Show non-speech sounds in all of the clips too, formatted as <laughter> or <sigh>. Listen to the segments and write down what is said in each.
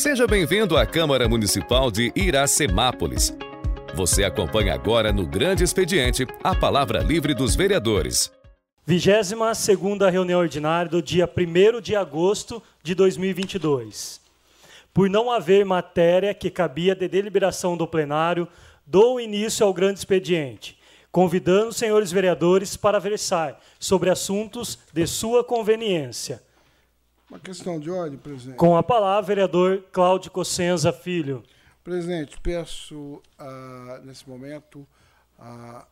Seja bem-vindo à Câmara Municipal de Iracemápolis. Você acompanha agora no Grande Expediente a palavra livre dos vereadores. 22 reunião ordinária do dia 1 de agosto de 2022. Por não haver matéria que cabia de deliberação do plenário, dou início ao grande expediente, convidando os senhores vereadores para versar sobre assuntos de sua conveniência. Uma questão de ordem, presidente. Com a palavra, vereador Cláudio Cossenza Filho. Presidente, peço uh, nesse momento a,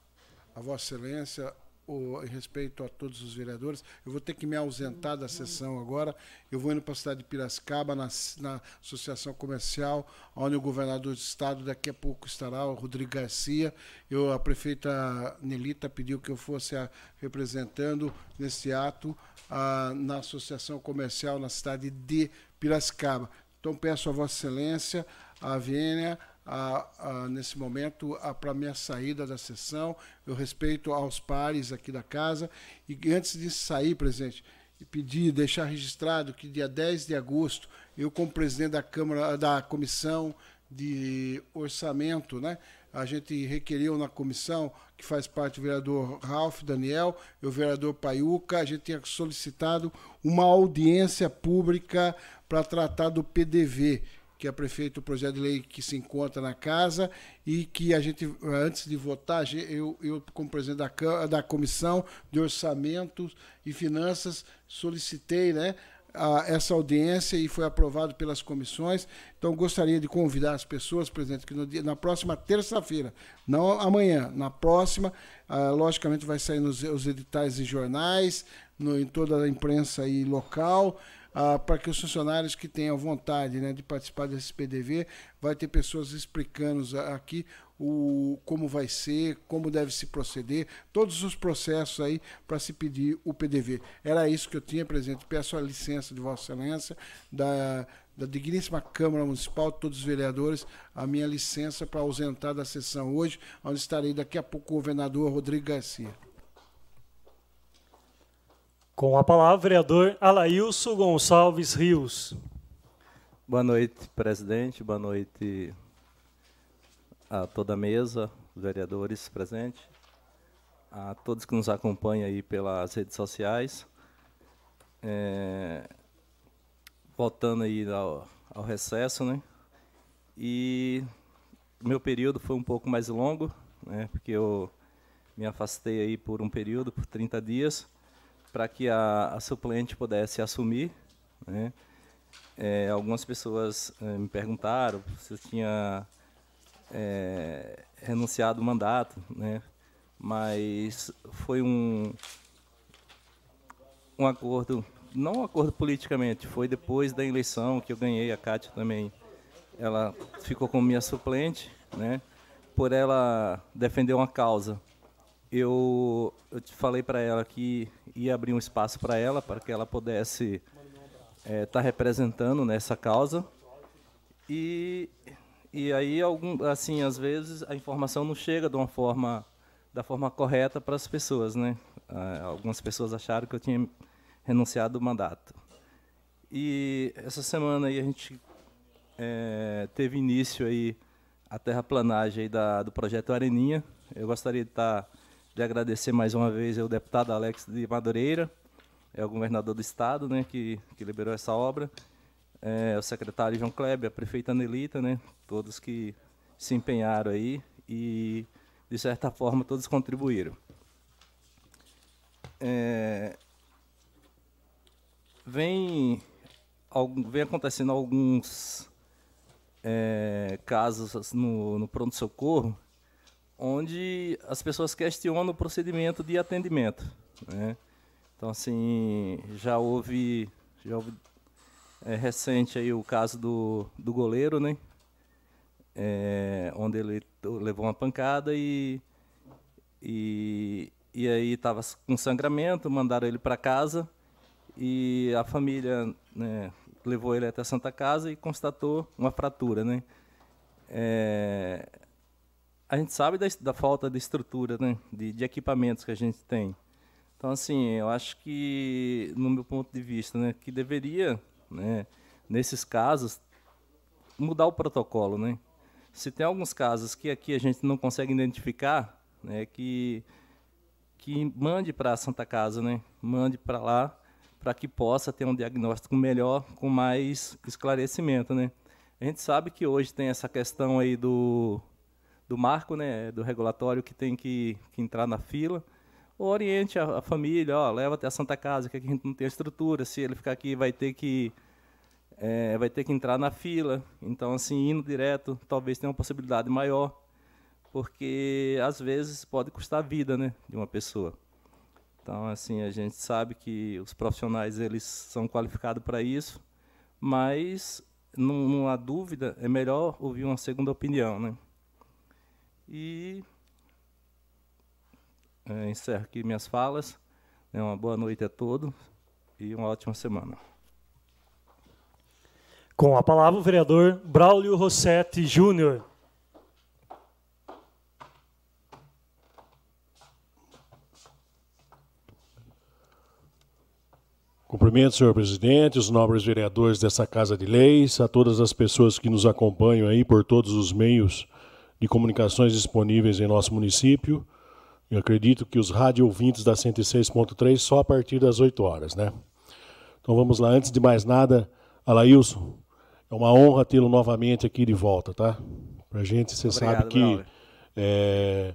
a Vossa Excelência o, em respeito a todos os vereadores. Eu vou ter que me ausentar da sessão agora. Eu vou indo para a cidade de Piracicaba, na, na Associação Comercial, onde o governador do estado daqui a pouco estará, o Rodrigo Garcia. Eu, a prefeita Nelita pediu que eu fosse a, representando nesse ato a, na Associação Comercial na cidade de Piracicaba. Então peço a Vossa Excelência, a Vênia, a, a, nesse momento para minha saída da sessão. Eu respeito aos pares aqui da casa. E antes de sair, presidente, pedir, deixar registrado que dia 10 de agosto, eu, como presidente da Câmara, da Comissão de Orçamento, né? A gente requeriu na comissão, que faz parte o vereador Ralph Daniel e o vereador Paiuca, a gente tinha solicitado uma audiência pública para tratar do PDV que é prefeito o projeto de lei que se encontra na casa e que a gente, antes de votar, eu, eu como presidente da, da Comissão de Orçamentos e Finanças, solicitei né, a, essa audiência e foi aprovado pelas comissões. Então, gostaria de convidar as pessoas, presidente, que dia, na próxima terça-feira, não amanhã, na próxima, ah, logicamente vai sair nos os editais e jornais, no, em toda a imprensa aí local, ah, para que os funcionários que tenham vontade né, de participar desse PDV, vai ter pessoas explicando aqui o, como vai ser, como deve se proceder, todos os processos aí para se pedir o PDV. Era isso que eu tinha, presidente. Peço a licença de Vossa Excelência, da, da digníssima Câmara Municipal, todos os vereadores, a minha licença para ausentar da sessão hoje, onde estarei daqui a pouco o governador Rodrigo Garcia. Com a palavra, vereador Alailson Gonçalves Rios. Boa noite, presidente. Boa noite a toda a mesa, vereadores presentes, a todos que nos acompanham aí pelas redes sociais. É, voltando aí ao, ao recesso, né? E meu período foi um pouco mais longo, né? Porque eu me afastei aí por um período, por 30 dias para que a, a, suplente pudesse assumir. Né? É, algumas pessoas é, me perguntaram se eu tinha é, renunciado o mandato, né? mas foi um, um acordo, não um acordo politicamente, foi depois da eleição que eu ganhei, a Cátia também, ela ficou como minha suplente, né? por ela defender uma causa eu, eu falei para ela que ia abrir um espaço para ela, para que ela pudesse estar é, tá representando nessa causa. E, e aí, algum, assim, às vezes a informação não chega de uma forma, da forma correta para as pessoas, né? Ah, algumas pessoas acharam que eu tinha renunciado do mandato. E essa semana aí a gente é, teve início aí a terraplanagem aí da, do projeto Areninha. Eu gostaria de estar tá de agradecer mais uma vez ao deputado Alex de Madureira, é o governador do estado, né, que, que liberou essa obra, é, o secretário João Kleber, a prefeita Anelita, né, todos que se empenharam aí e, de certa forma, todos contribuíram. É, vem, vem acontecendo alguns é, casos no, no pronto-socorro onde as pessoas questionam o procedimento de atendimento. Né? Então, assim, já houve, já houve é, recente aí o caso do, do goleiro, né? É, onde ele levou uma pancada e, e, e aí estava com sangramento, mandaram ele para casa e a família né, levou ele até a Santa Casa e constatou uma fratura, né? É, a gente sabe da, da falta de estrutura, né, de, de, equipamentos que a gente tem. Então, assim, eu acho que, no meu ponto de vista, né, que deveria, né, nesses casos, mudar o protocolo, né? Se tem alguns casos que aqui a gente não consegue identificar, né, que que mande para a Santa Casa, né? Mande para lá para que possa ter um diagnóstico melhor, com mais esclarecimento, né? A gente sabe que hoje tem essa questão aí do do marco, né, do regulatório que tem que, que entrar na fila. Oriente a, a família, ó, leva até a Santa Casa, que aqui a gente não tem estrutura. Se ele ficar aqui, vai ter que é, vai ter que entrar na fila. Então, assim, indo direto, talvez tenha uma possibilidade maior, porque às vezes pode custar a vida, né, de uma pessoa. Então, assim, a gente sabe que os profissionais eles são qualificados para isso, mas não, não há dúvida, é melhor ouvir uma segunda opinião, né? E é, encerro aqui minhas falas. É uma boa noite a todos e uma ótima semana. Com a palavra o vereador Braulio Rossetti Júnior. Cumprimento, senhor presidente, os nobres vereadores dessa Casa de Leis, a todas as pessoas que nos acompanham aí por todos os meios de comunicações disponíveis em nosso município. Eu acredito que os rádio ouvintes da 106.3 só a partir das 8 horas, né? Então vamos lá, antes de mais nada, Alailson, é uma honra tê-lo novamente aqui de volta, tá? Pra gente, você sabe que é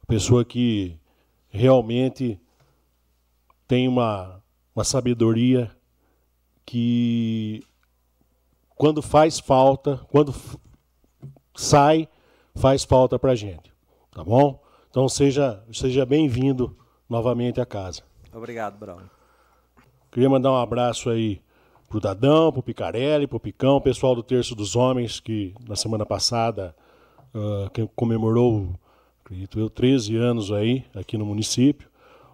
uma pessoa que realmente tem uma, uma sabedoria que quando faz falta, quando sai, faz falta pra gente, tá bom? Então seja, seja bem-vindo novamente à casa. Obrigado, Brown. Queria mandar um abraço aí pro Dadão, pro Picarelli, pro Picão, pessoal do Terço dos Homens, que na semana passada uh, comemorou, acredito eu, 13 anos aí, aqui no município.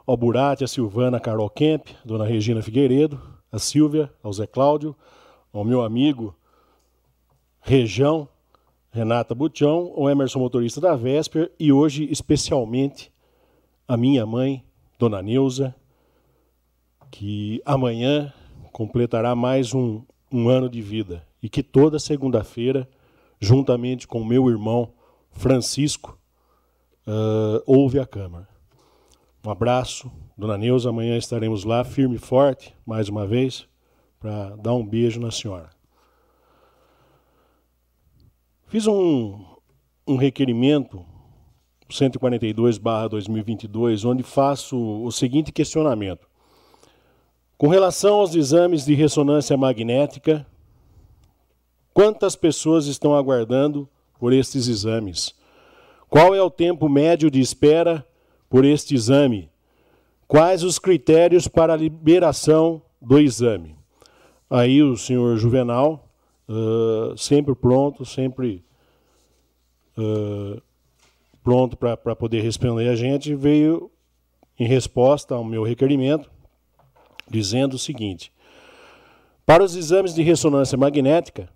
Ao Burati, a Silvana Carol Kemp, dona Regina Figueiredo, a Silvia, ao Zé Cláudio, ao meu amigo Rejão, Renata Butião, o Emerson Motorista da Vesper e hoje, especialmente, a minha mãe, Dona Neuza, que amanhã completará mais um, um ano de vida e que toda segunda-feira, juntamente com meu irmão Francisco, uh, ouve a Câmara. Um abraço, Dona Neuza. Amanhã estaremos lá, firme e forte, mais uma vez, para dar um beijo na senhora. Fiz um, um requerimento, 142-2022, onde faço o seguinte questionamento. Com relação aos exames de ressonância magnética, quantas pessoas estão aguardando por estes exames? Qual é o tempo médio de espera por este exame? Quais os critérios para a liberação do exame? Aí o senhor Juvenal, uh, sempre pronto, sempre uh, pronto para poder responder a gente, veio em resposta ao meu requerimento dizendo o seguinte: Para os exames de ressonância magnética,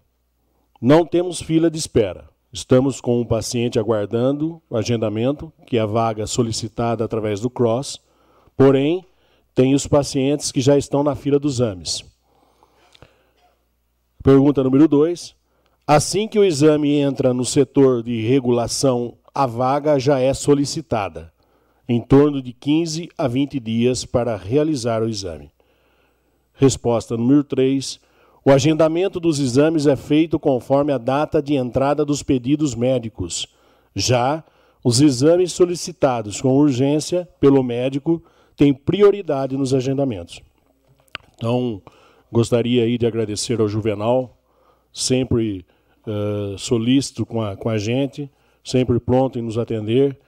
não temos fila de espera. Estamos com um paciente aguardando o agendamento, que é a vaga solicitada através do CROSS, porém, tem os pacientes que já estão na fila dos exames. Pergunta número 2. Assim que o exame entra no setor de regulação, a vaga já é solicitada, em torno de 15 a 20 dias para realizar o exame. Resposta número 3. O agendamento dos exames é feito conforme a data de entrada dos pedidos médicos. Já os exames solicitados com urgência pelo médico têm prioridade nos agendamentos. Então, gostaria aí de agradecer ao Juvenal, sempre uh, solícito com a, com a gente, sempre pronto em nos atender.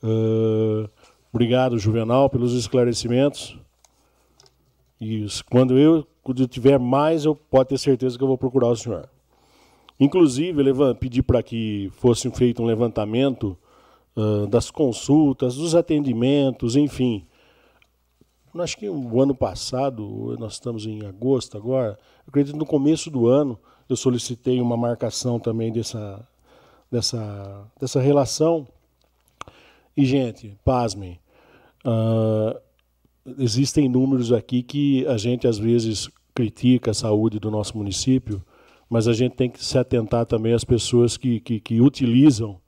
Uh, obrigado, Juvenal, pelos esclarecimentos. E quando eu, quando eu tiver mais, eu pode ter certeza que eu vou procurar o senhor. Inclusive, pedi para que fosse feito um levantamento uh, das consultas, dos atendimentos, enfim. Acho que o ano passado, nós estamos em agosto agora, acredito no começo do ano eu solicitei uma marcação também dessa, dessa, dessa relação. E, gente, pasmem, uh, existem números aqui que a gente às vezes critica a saúde do nosso município, mas a gente tem que se atentar também às pessoas que, que, que utilizam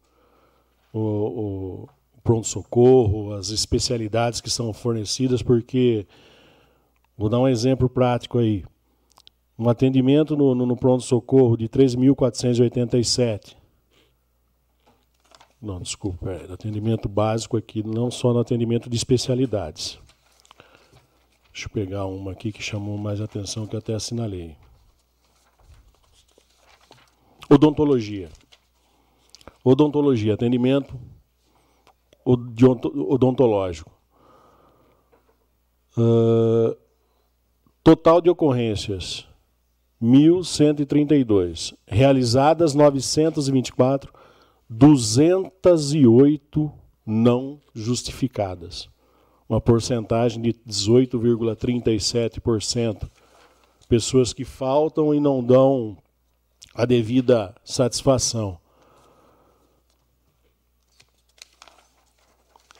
o, o pronto-socorro, as especialidades que são fornecidas, porque, vou dar um exemplo prático aí, um atendimento no, no, no pronto-socorro de 3.487, não, desculpa, é atendimento básico aqui, não só no atendimento de especialidades. Deixa eu pegar uma aqui que chamou mais atenção, que eu até assinalei. Odontologia. Odontologia, atendimento odontológico. Uh, total de ocorrências, 1.132. Realizadas, 924. 208 não justificadas. Uma porcentagem de 18,37%. Pessoas que faltam e não dão a devida satisfação.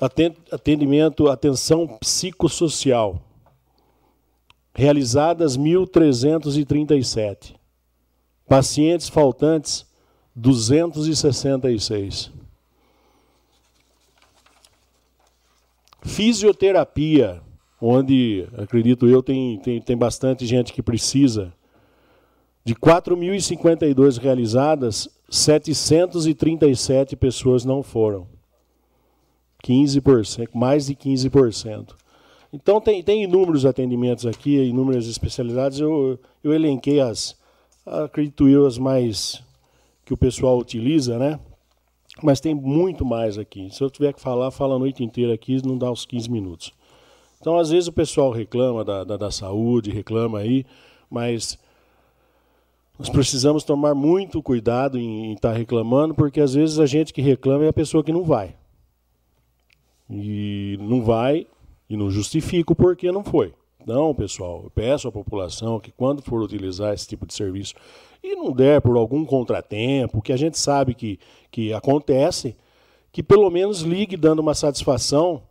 Atendimento, atenção psicossocial. Realizadas 1.337. Pacientes faltantes, 266. Fisioterapia, onde, acredito eu, tem, tem, tem bastante gente que precisa. De 4.052 realizadas, 737 pessoas não foram. 15%, mais de 15%. Então, tem, tem inúmeros atendimentos aqui, inúmeras especialidades. Eu, eu elenquei as, acredito eu, as mais que o pessoal utiliza, né? Mas tem muito mais aqui. Se eu tiver que falar, fala a noite inteira aqui, não dá os 15 minutos. Então, às vezes, o pessoal reclama da, da, da saúde, reclama aí, mas nós precisamos tomar muito cuidado em estar tá reclamando, porque às vezes a gente que reclama é a pessoa que não vai. E não vai e não justifica o porquê não foi. Não, pessoal, eu peço à população que quando for utilizar esse tipo de serviço, e não der por algum contratempo, que a gente sabe que, que acontece, que pelo menos ligue dando uma satisfação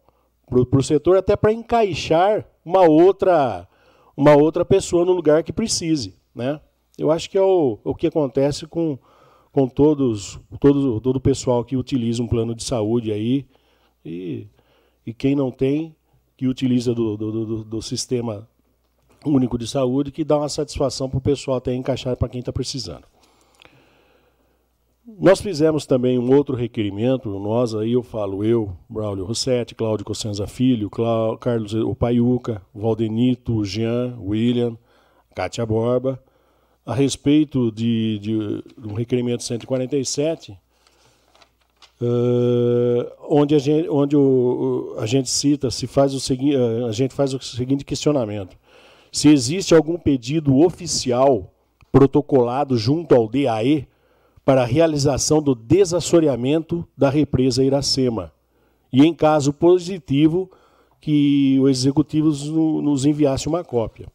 para o setor, até para encaixar uma outra, uma outra pessoa no lugar que precise. Né? Eu acho que é o, o que acontece com, com todos, todo, todo o pessoal que utiliza um plano de saúde aí, e, e quem não tem, que utiliza do, do, do, do sistema único de saúde que dá uma satisfação para o pessoal até encaixar para quem está precisando. Nós fizemos também um outro requerimento, nós aí eu falo eu, Braulio Rossetti, Cláudio Cossenza Filho, Clá, Carlos Opaiuca, Valdenito, Jean, William, Kátia Borba, a respeito de, de um requerimento 147, uh, onde, a gente, onde o, a gente cita, se faz o seguinte, a gente faz o seguinte questionamento se existe algum pedido oficial protocolado junto ao DAE para a realização do desassoreamento da represa Iracema. E, em caso positivo, que o executivo nos enviasse uma cópia.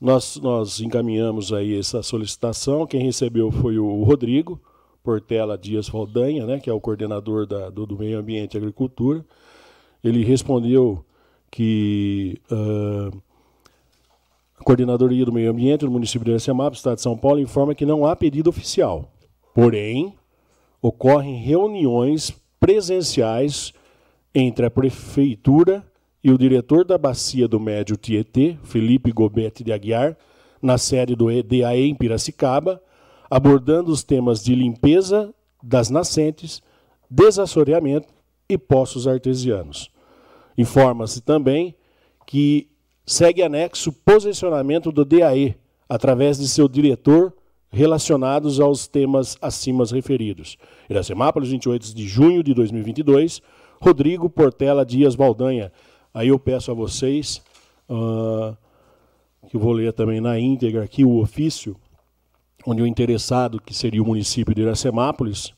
Nós, nós encaminhamos aí essa solicitação. Quem recebeu foi o Rodrigo Portela Dias Valdanha, né, que é o coordenador da, do, do Meio Ambiente e Agricultura. Ele respondeu que uh, a Coordenadoria do Meio Ambiente do município de Iracemapa, Estado de São Paulo, informa que não há pedido oficial. Porém, ocorrem reuniões presenciais entre a prefeitura e o diretor da bacia do Médio Tietê, Felipe Gobete de Aguiar, na sede do EDAE em Piracicaba, abordando os temas de limpeza das nascentes, desassoreamento e poços artesianos. Informa-se também que segue anexo posicionamento do DAE, através de seu diretor, relacionados aos temas acima referidos. Iracemápolis, 28 de junho de 2022, Rodrigo Portela Dias Valdanha. Aí eu peço a vocês, uh, que eu vou ler também na íntegra aqui o ofício, onde o interessado, que seria o município de Iracemápolis,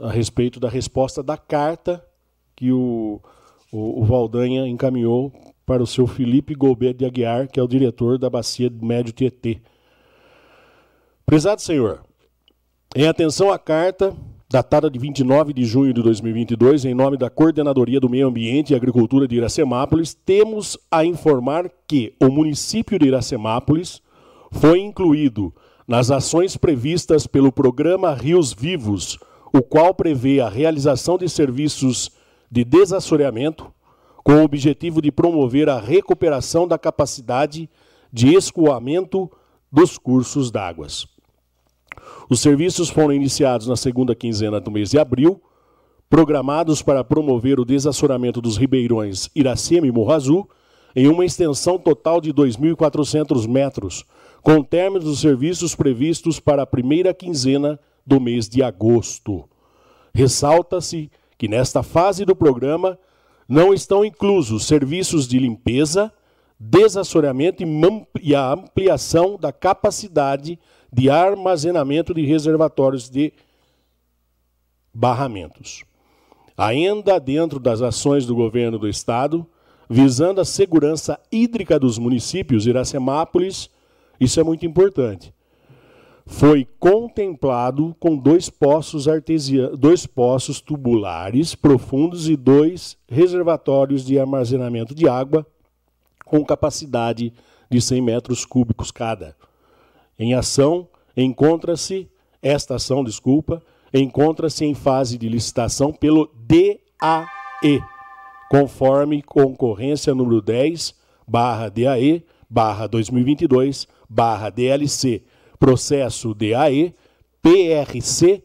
a respeito da resposta da carta que o, o, o Valdanha encaminhou para o seu Felipe Golbet de Aguiar, que é o diretor da Bacia Médio Tietê. Prezado senhor, em atenção à carta datada de 29 de junho de 2022, em nome da Coordenadoria do Meio Ambiente e Agricultura de Iracemápolis, temos a informar que o município de Iracemápolis foi incluído nas ações previstas pelo programa Rios Vivos, o qual prevê a realização de serviços de desassoreamento, com o objetivo de promover a recuperação da capacidade de escoamento dos cursos d'águas. Os serviços foram iniciados na segunda quinzena do mês de abril, programados para promover o desassoramento dos ribeirões Iracema e Morro Azul, em uma extensão total de 2.400 metros, com términos dos serviços previstos para a primeira quinzena do mês de agosto. Ressalta-se que nesta fase do programa não estão inclusos serviços de limpeza, desassoreamento e a ampliação da capacidade de armazenamento de reservatórios de barramentos. Ainda dentro das ações do governo do estado, visando a segurança hídrica dos municípios, Iracemápolis, isso é muito importante. Foi contemplado com dois poços artesianos, dois poços tubulares profundos e dois reservatórios de armazenamento de água com capacidade de 100 metros cúbicos cada. Em ação, encontra-se esta ação, desculpa, encontra-se em fase de licitação pelo DAE, conforme concorrência número 10, barra DAE, barra 2022, barra DLC, processo DAE, PRC,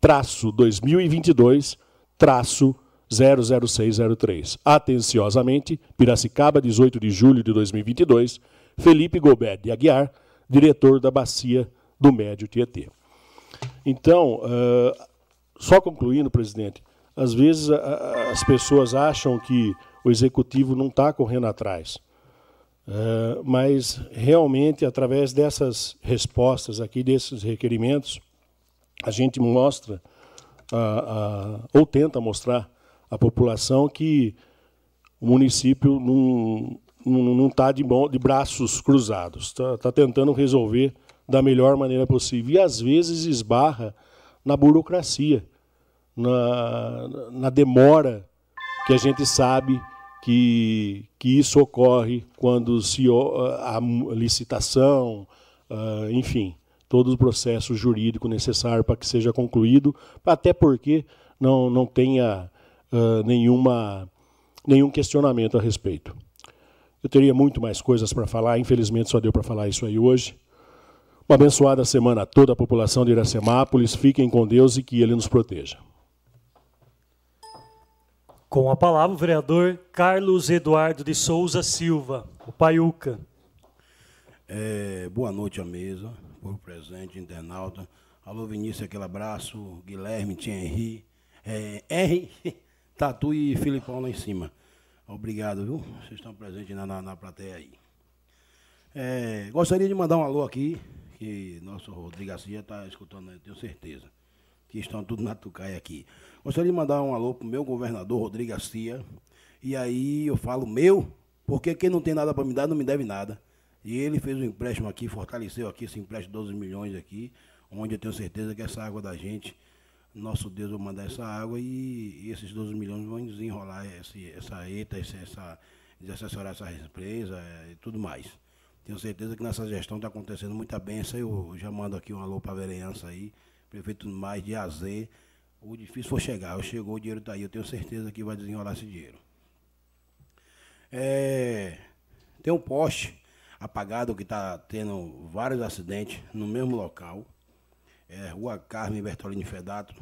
traço 2022, traço 00603. Atenciosamente, Piracicaba, 18 de julho de 2022, Felipe Gobert de Aguiar, diretor da Bacia do Médio Tietê. Então, uh, só concluindo, presidente, às vezes as pessoas acham que o executivo não está correndo atrás. Uh, mas realmente, através dessas respostas aqui, desses requerimentos, a gente mostra, ou tenta mostrar à população que o município não está de, de, braços cruzados, está tá tentando resolver da melhor maneira possível. E às vezes esbarra na burocracia, na, na demora que a gente sabe que, que isso ocorre quando se a licitação, uh, enfim, todo o processo jurídico necessário para que seja concluído, até porque não, não tenha uh, nenhuma, nenhum questionamento a respeito. Eu teria muito mais coisas para falar, infelizmente só deu para falar isso aí hoje. Uma abençoada semana a toda a população de Iracemápolis. Fiquem com Deus e que Ele nos proteja. Com a palavra, o vereador Carlos Eduardo de Souza Silva, o Paiuca. É, boa noite à mesa, por presente, internauta. Alô, Vinícius, aquele abraço. Guilherme, Thierry, é, R, <laughs> Tatu e Filipão lá em cima. Obrigado, viu? Vocês estão presentes na, na, na plateia aí. É, gostaria de mandar um alô aqui que nosso Rodrigo Garcia está escutando, tenho certeza. Que estão tudo na Tucaia aqui. Gostaria de mandar um alô pro meu governador, Rodrigo Garcia. E aí eu falo meu, porque quem não tem nada para me dar não me deve nada. E ele fez um empréstimo aqui, fortaleceu aqui esse empréstimo de 12 milhões aqui, onde eu tenho certeza que essa água da gente, nosso Deus vai mandar essa água e, esses 12 milhões vão desenrolar esse, essa ETA, essa, essa, desassessorar essa empresa é, e tudo mais. Tenho certeza que nessa gestão está acontecendo muita benção. Eu já mando aqui um alô para a vereança aí, prefeito mais de AZ. O difícil foi chegar. Chegou, o dinheiro está aí. Eu tenho certeza que vai desenrolar esse dinheiro. É, tem um poste apagado que está tendo vários acidentes no mesmo local. É Rua Carmen Bertolini Fedato,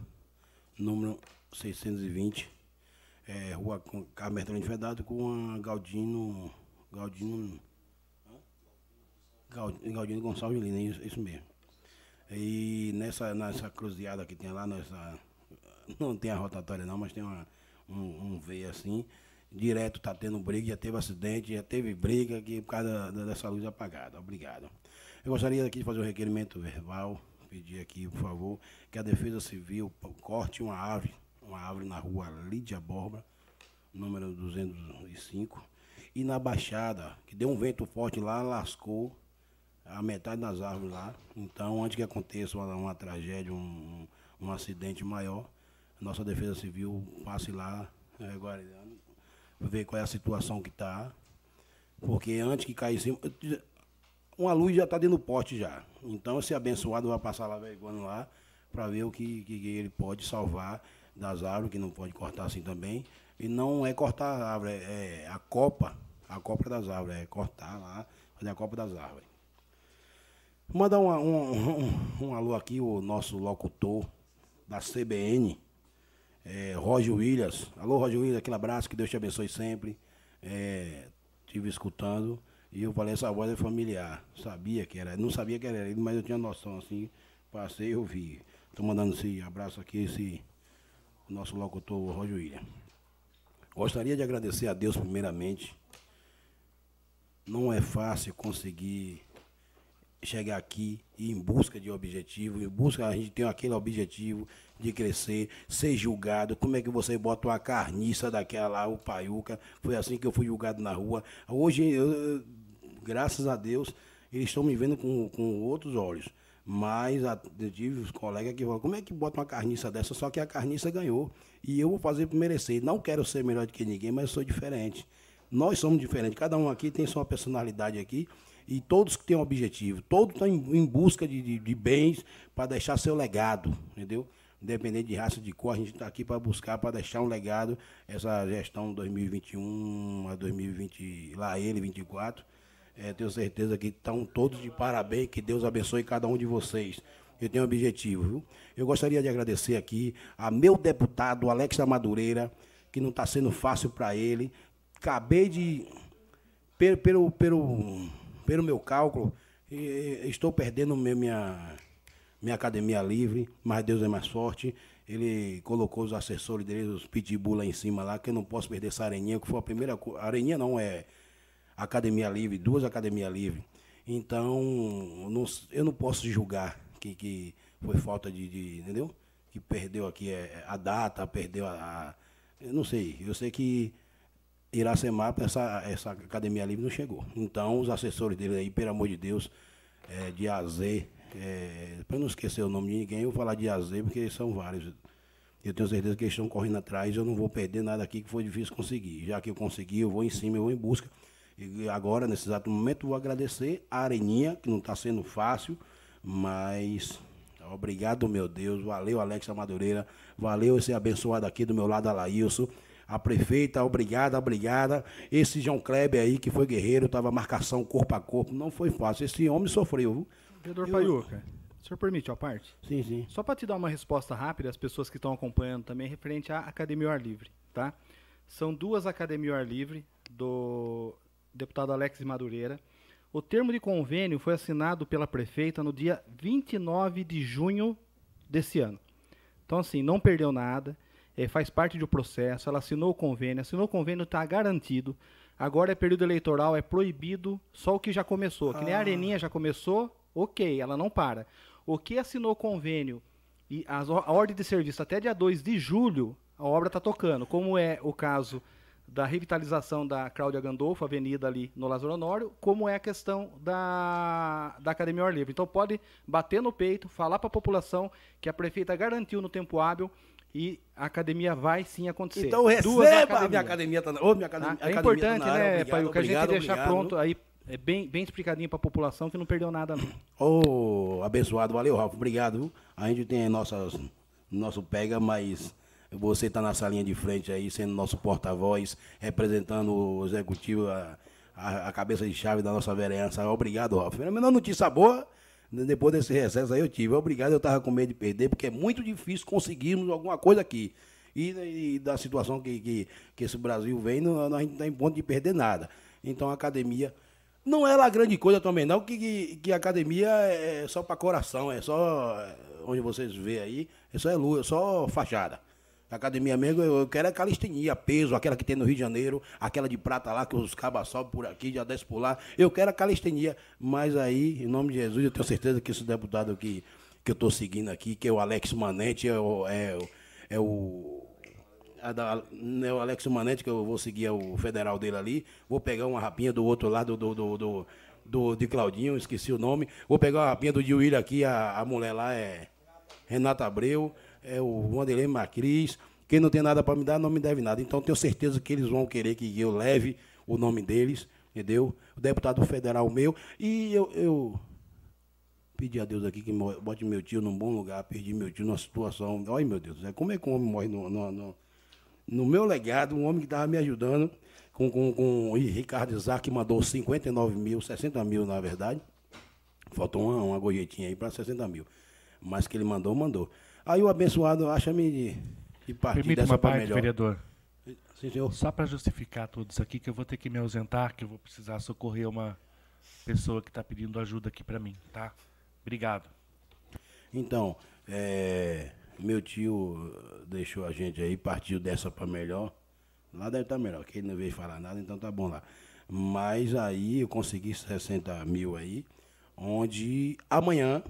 número 620. É, Rua Carmen Bertolini Fedato com a Galdino. Galdino Galdino Gonçalves Lina, isso, mesmo. E nessa, nessa cruzeada que tem lá, nessa, não tem a rotatória não, mas tem uma, um, um V assim, direto tá tendo briga, já teve acidente, já teve briga aqui por causa da, dessa luz apagada. Obrigado. Eu gostaria aqui de fazer um requerimento verbal, pedir aqui, por favor, que a Defesa Civil corte uma árvore, uma árvore na rua Lídia Borba, número 205, e na Baixada, que deu um vento forte lá, lascou a metade das árvores lá. Então, antes que aconteça uma, uma tragédia, um, um, acidente maior, nossa defesa civil passe lá, é, agora, ver qual é a situação que está. Porque antes que caísse. uma luz já está dentro do pote já. Então esse abençoado vai passar lá vergonha lá para ver o que, que ele pode salvar das árvores, que não pode cortar assim também. E não é cortar a árvore, é, é a copa, a copa das árvores, é cortar lá, fazer a copa das árvores. Mandar um, um, um, um alô aqui, o nosso locutor da CBN, é, Roger Williams. Alô, Roger Williams, aquele abraço, que Deus te abençoe sempre. É, tive escutando e eu falei, essa voz é familiar. Sabia que era, não sabia que era ele, mas eu tinha noção assim. Passei e ouvi. Estou mandando esse abraço aqui, esse nosso locutor Roger William. Gostaria de agradecer a Deus primeiramente. Não é fácil conseguir chegar aqui e em busca de objetivo, em busca, a gente tem aquele objetivo de crescer, ser julgado. Como é que você bota uma carniça daquela lá, o paiuca? Foi assim que eu fui julgado na rua. Hoje, eu, graças a Deus, eles estão me vendo com, com outros olhos. Mas eu tive os colegas que falam, como é que bota uma carniça dessa? Só que a carniça ganhou. E eu vou fazer por merecer. Não quero ser melhor do que ninguém, mas sou diferente. Nós somos diferentes. Cada um aqui tem sua personalidade aqui. E todos têm um objetivo. Todos estão em, em busca de, de, de bens para deixar seu legado. Entendeu? Independente de raça, de cor, a gente está aqui para buscar, para deixar um legado. Essa gestão 2021 a 2020, lá ele, 24 é, tenho certeza que estão todos de parabéns, que Deus abençoe cada um de vocês. Eu tenho um objetivo, viu? Eu gostaria de agradecer aqui a meu deputado Alex Madureira, que não está sendo fácil para ele. Acabei de, pelo, pelo, pelo, pelo meu cálculo, estou perdendo minha, minha academia livre, mas Deus é mais forte. Ele colocou os assessores dele, os pitbull lá em cima lá, que eu não posso perder essa areninha, que foi a primeira. Areninha não, é academia livre, duas academias livres. Então, não, eu não posso julgar que, que foi falta de, de entendeu? Que perdeu aqui é, a data, perdeu a, a, Eu não sei. Eu sei que Iracemar, essa, essa academia livre não chegou. Então, os assessores dele aí, pelo amor de Deus, é, de AZ, é, para não esquecer o nome de ninguém, eu vou falar de AZ, porque são vários. Eu tenho certeza que eles estão correndo atrás, eu não vou perder nada aqui que foi difícil conseguir. Já que eu consegui, eu vou em cima, eu vou em busca. E agora, nesse exato momento, vou agradecer a Areninha, que não está sendo fácil, mas obrigado, meu Deus. Valeu, Alex Madureira. Valeu esse abençoado aqui do meu lado, Alailson. A prefeita, obrigada, obrigada. Esse João Kleber aí, que foi guerreiro, estava marcação corpo a corpo. Não foi fácil. Esse homem sofreu, viu? Vereador Eu... Paiuca, o senhor permite a parte? Sim, sim. Só para te dar uma resposta rápida, as pessoas que estão acompanhando também, referente à Academia Ar Livre, tá? São duas Academias Ar Livre do deputado Alex Madureira. O termo de convênio foi assinado pela prefeita no dia 29 de junho desse ano. Então, assim, não perdeu nada, é, faz parte do processo, ela assinou o convênio, assinou o convênio, está garantido. Agora é período eleitoral, é proibido só o que já começou. Que nem a ah. Areninha já começou, ok, ela não para. O que assinou o convênio e a, a ordem de serviço até dia 2 de julho, a obra está tocando, como é o caso da revitalização da Cláudia Gandolfo, avenida ali no Lázaro Honório, como é a questão da, da Academia Ar Livre. Então pode bater no peito, falar para a população que a prefeita garantiu no tempo hábil e a academia vai sim acontecer. Então receba a minha academia. Tá, oh, minha academia, tá? É importante, tá né, obrigado, pai? O que a gente deixar obrigado. pronto aí é bem, bem explicadinho para a população que não perdeu nada. Ô, oh, abençoado, valeu, Ralf, obrigado. A gente tem nossas, nosso pega, mas você está nessa linha de frente aí, sendo nosso porta-voz, representando o executivo, a, a, a, cabeça de chave da nossa vereança. Obrigado, Ralf. A menor notícia boa, depois desse recesso aí eu tive. Obrigado, eu estava com medo de perder, porque é muito difícil conseguirmos alguma coisa aqui. E, e da situação que, que, que, esse Brasil vem, não, a gente não está em ponto de perder nada. Então a academia. Não é lá grande coisa também, não, que, que, que academia é só para coração, é só é, onde vocês vê aí, é só é lua, é só fachada. Academia mesmo, eu quero é calistenia, peso, aquela que tem no Rio de Janeiro, aquela de prata lá, que os cabas sobem por aqui, já desce por lá. Eu quero a calistenia. Mas aí, em nome de Jesus, eu tenho certeza que esse deputado que, que eu estou seguindo aqui, que é o Alex Manente, é o. É, é o da, é o Alex Manente, que eu vou seguir é o federal dele ali. Vou pegar uma rapinha do outro lado do, do, do, do de Claudinho, esqueci o nome. Vou pegar uma rapinha do Diuílio aqui, a, a mulher lá é Renata Abreu é o Vanderlei Macris. Quem não tem nada para me dar, não me deve nada. Então tenho certeza que eles vão querer que eu leve o nome deles entendeu? O deputado federal meu. E eu, eu pedi a Deus aqui que bote meu tio num bom lugar, perdi meu tio numa situação. Olha, meu Deus, é como é que um homem morre no meu legado, um homem que estava me ajudando, com, com, com Ricardo Isaac, que mandou 59 mil, 60 mil, na verdade. Faltou uma, uma gorjetinha aí para 60 mil. Mas que ele mandou, mandou. Aí o abençoado acha-me de, de partir Permita dessa uma parte, melhor. vereador. Sim, senhor. Só para justificar tudo isso aqui, que eu vou ter que me ausentar, que eu vou precisar socorrer uma pessoa que está pedindo ajuda aqui para mim, tá? Obrigado. Então, é, meu tio deixou a gente aí, partiu dessa para melhor. Lá deve estar tá melhor, que ele não veio falar nada, então tá bom lá. Mas aí eu consegui 60 mil aí, onde amanhã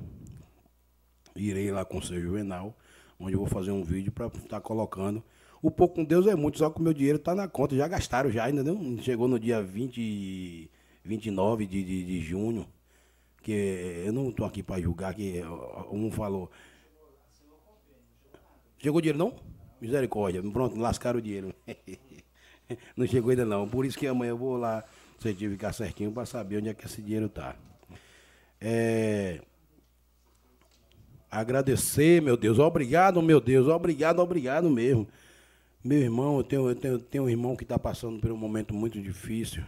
irei lá com o seu Juvenal, onde eu vou fazer um vídeo para estar tá colocando. O pouco com Deus é muito, só que o meu dinheiro está na conta, já gastaram já, ainda não chegou no dia 20, 29 de, de, de junho, que eu não estou aqui para julgar, que um falou. Chegou o dinheiro não? Misericórdia, pronto, lascaram o dinheiro. <laughs> não chegou ainda não, por isso que amanhã eu vou lá certificar certinho para saber onde é que esse dinheiro está. É, agradecer, meu Deus. Obrigado, meu Deus. Obrigado, obrigado mesmo. Meu irmão, eu tenho, eu tenho, tenho um irmão que está passando por um momento muito difícil.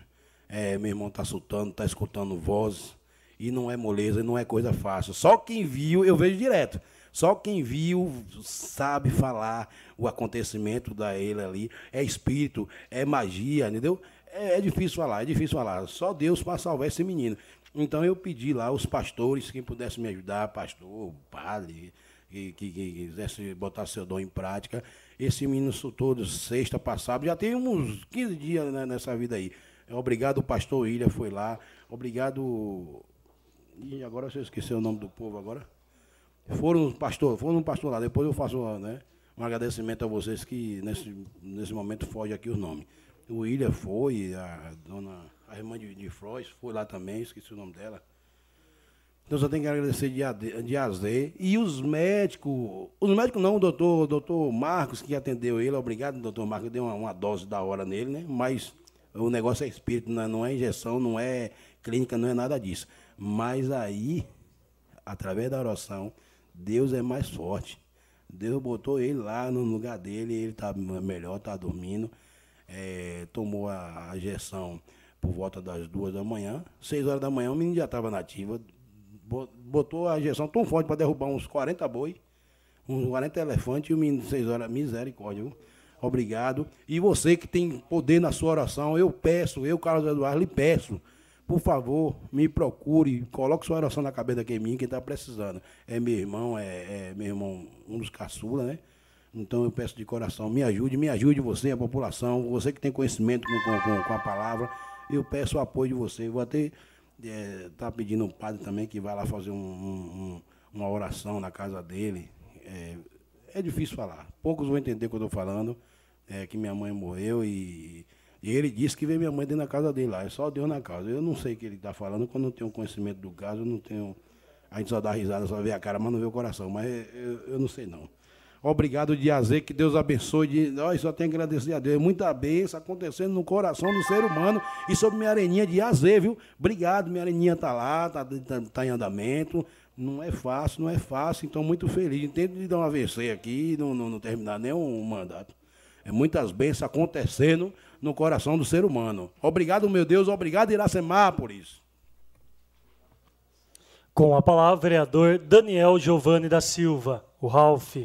É, meu irmão está soltando, está escutando vozes. E não é moleza, não é coisa fácil. Só quem viu, eu vejo direto. Só quem viu sabe falar o acontecimento da ele ali. É espírito, é magia, entendeu? É, é difícil falar, é difícil falar. Só Deus para salvar esse menino. Então eu pedi lá os pastores, quem pudesse me ajudar, pastor, padre, que, que, que quisesse botar seu dom em prática. Esse menino todo sexta passada, já tem uns 15 dias né, nessa vida aí. Obrigado, pastor Ilha foi lá. Obrigado. E agora você esqueceu o nome do povo agora? Foram pastor, foram um pastor lá. Depois eu faço né, um agradecimento a vocês que nesse, nesse momento foge aqui os nomes. O Ilha foi, a dona a irmã de, de foi lá também, esqueci o nome dela. Então só tem que agradecer de, AD, de AZ. E os médicos, os médicos não, o doutor, doutor Marcos, que atendeu ele, obrigado, doutor Marcos, deu uma, uma, dose da hora nele, né? Mas o negócio é espírito, não é, não é injeção, não é clínica, não é nada disso. Mas aí, através da oração, Deus é mais forte. Deus botou ele lá no lugar dele, ele está melhor, está dormindo. É, tomou a, a por volta das duas da manhã. Seis horas da manhã o menino já estava nativa. Botou a injeção tão forte para derrubar uns 40 boi, uns 40 elefantes e o menino seis horas, misericórdia. Obrigado. E você que tem poder na sua oração, eu peço, eu, Carlos Eduardo, lhe peço, por favor, me procure, coloque sua oração na cabeça daquele menino que está precisando. É meu irmão, é, é, meu irmão, um dos caçula, né? Então eu peço de coração, me ajude, me ajude você, a população, você que tem conhecimento com, com, com a palavra eu peço o apoio de você. Vou até estar é, tá pedindo um padre também que vai lá fazer um, um, uma oração na casa dele. É, é, difícil falar. Poucos vão entender o que eu estou falando. É, que minha mãe morreu e, e, ele disse que veio minha mãe dentro da casa dele lá. É só Deus na casa. Eu não sei o que ele está falando. Quando não tenho conhecimento do caso, eu não tenho. A gente só dá risada, só vê a cara, mas não vê o coração. Mas eu, eu não sei não. Obrigado, Diazê, que Deus abençoe. De... Nós só tem que agradecer a Deus. Muita bênção acontecendo no coração do ser humano e sobre minha areninha de Azê, viu? Obrigado, minha areninha tá lá, tá, tá, tá, em andamento. Não é fácil, não é fácil, então muito feliz. Intento de dar uma AVC aqui e não, não, não terminar nenhum mandato. É muitas bênçãos acontecendo no coração do ser humano. Obrigado, meu Deus, obrigado, Iracemápolis. Com a palavra, vereador Daniel Giovanni da Silva, o Ralph.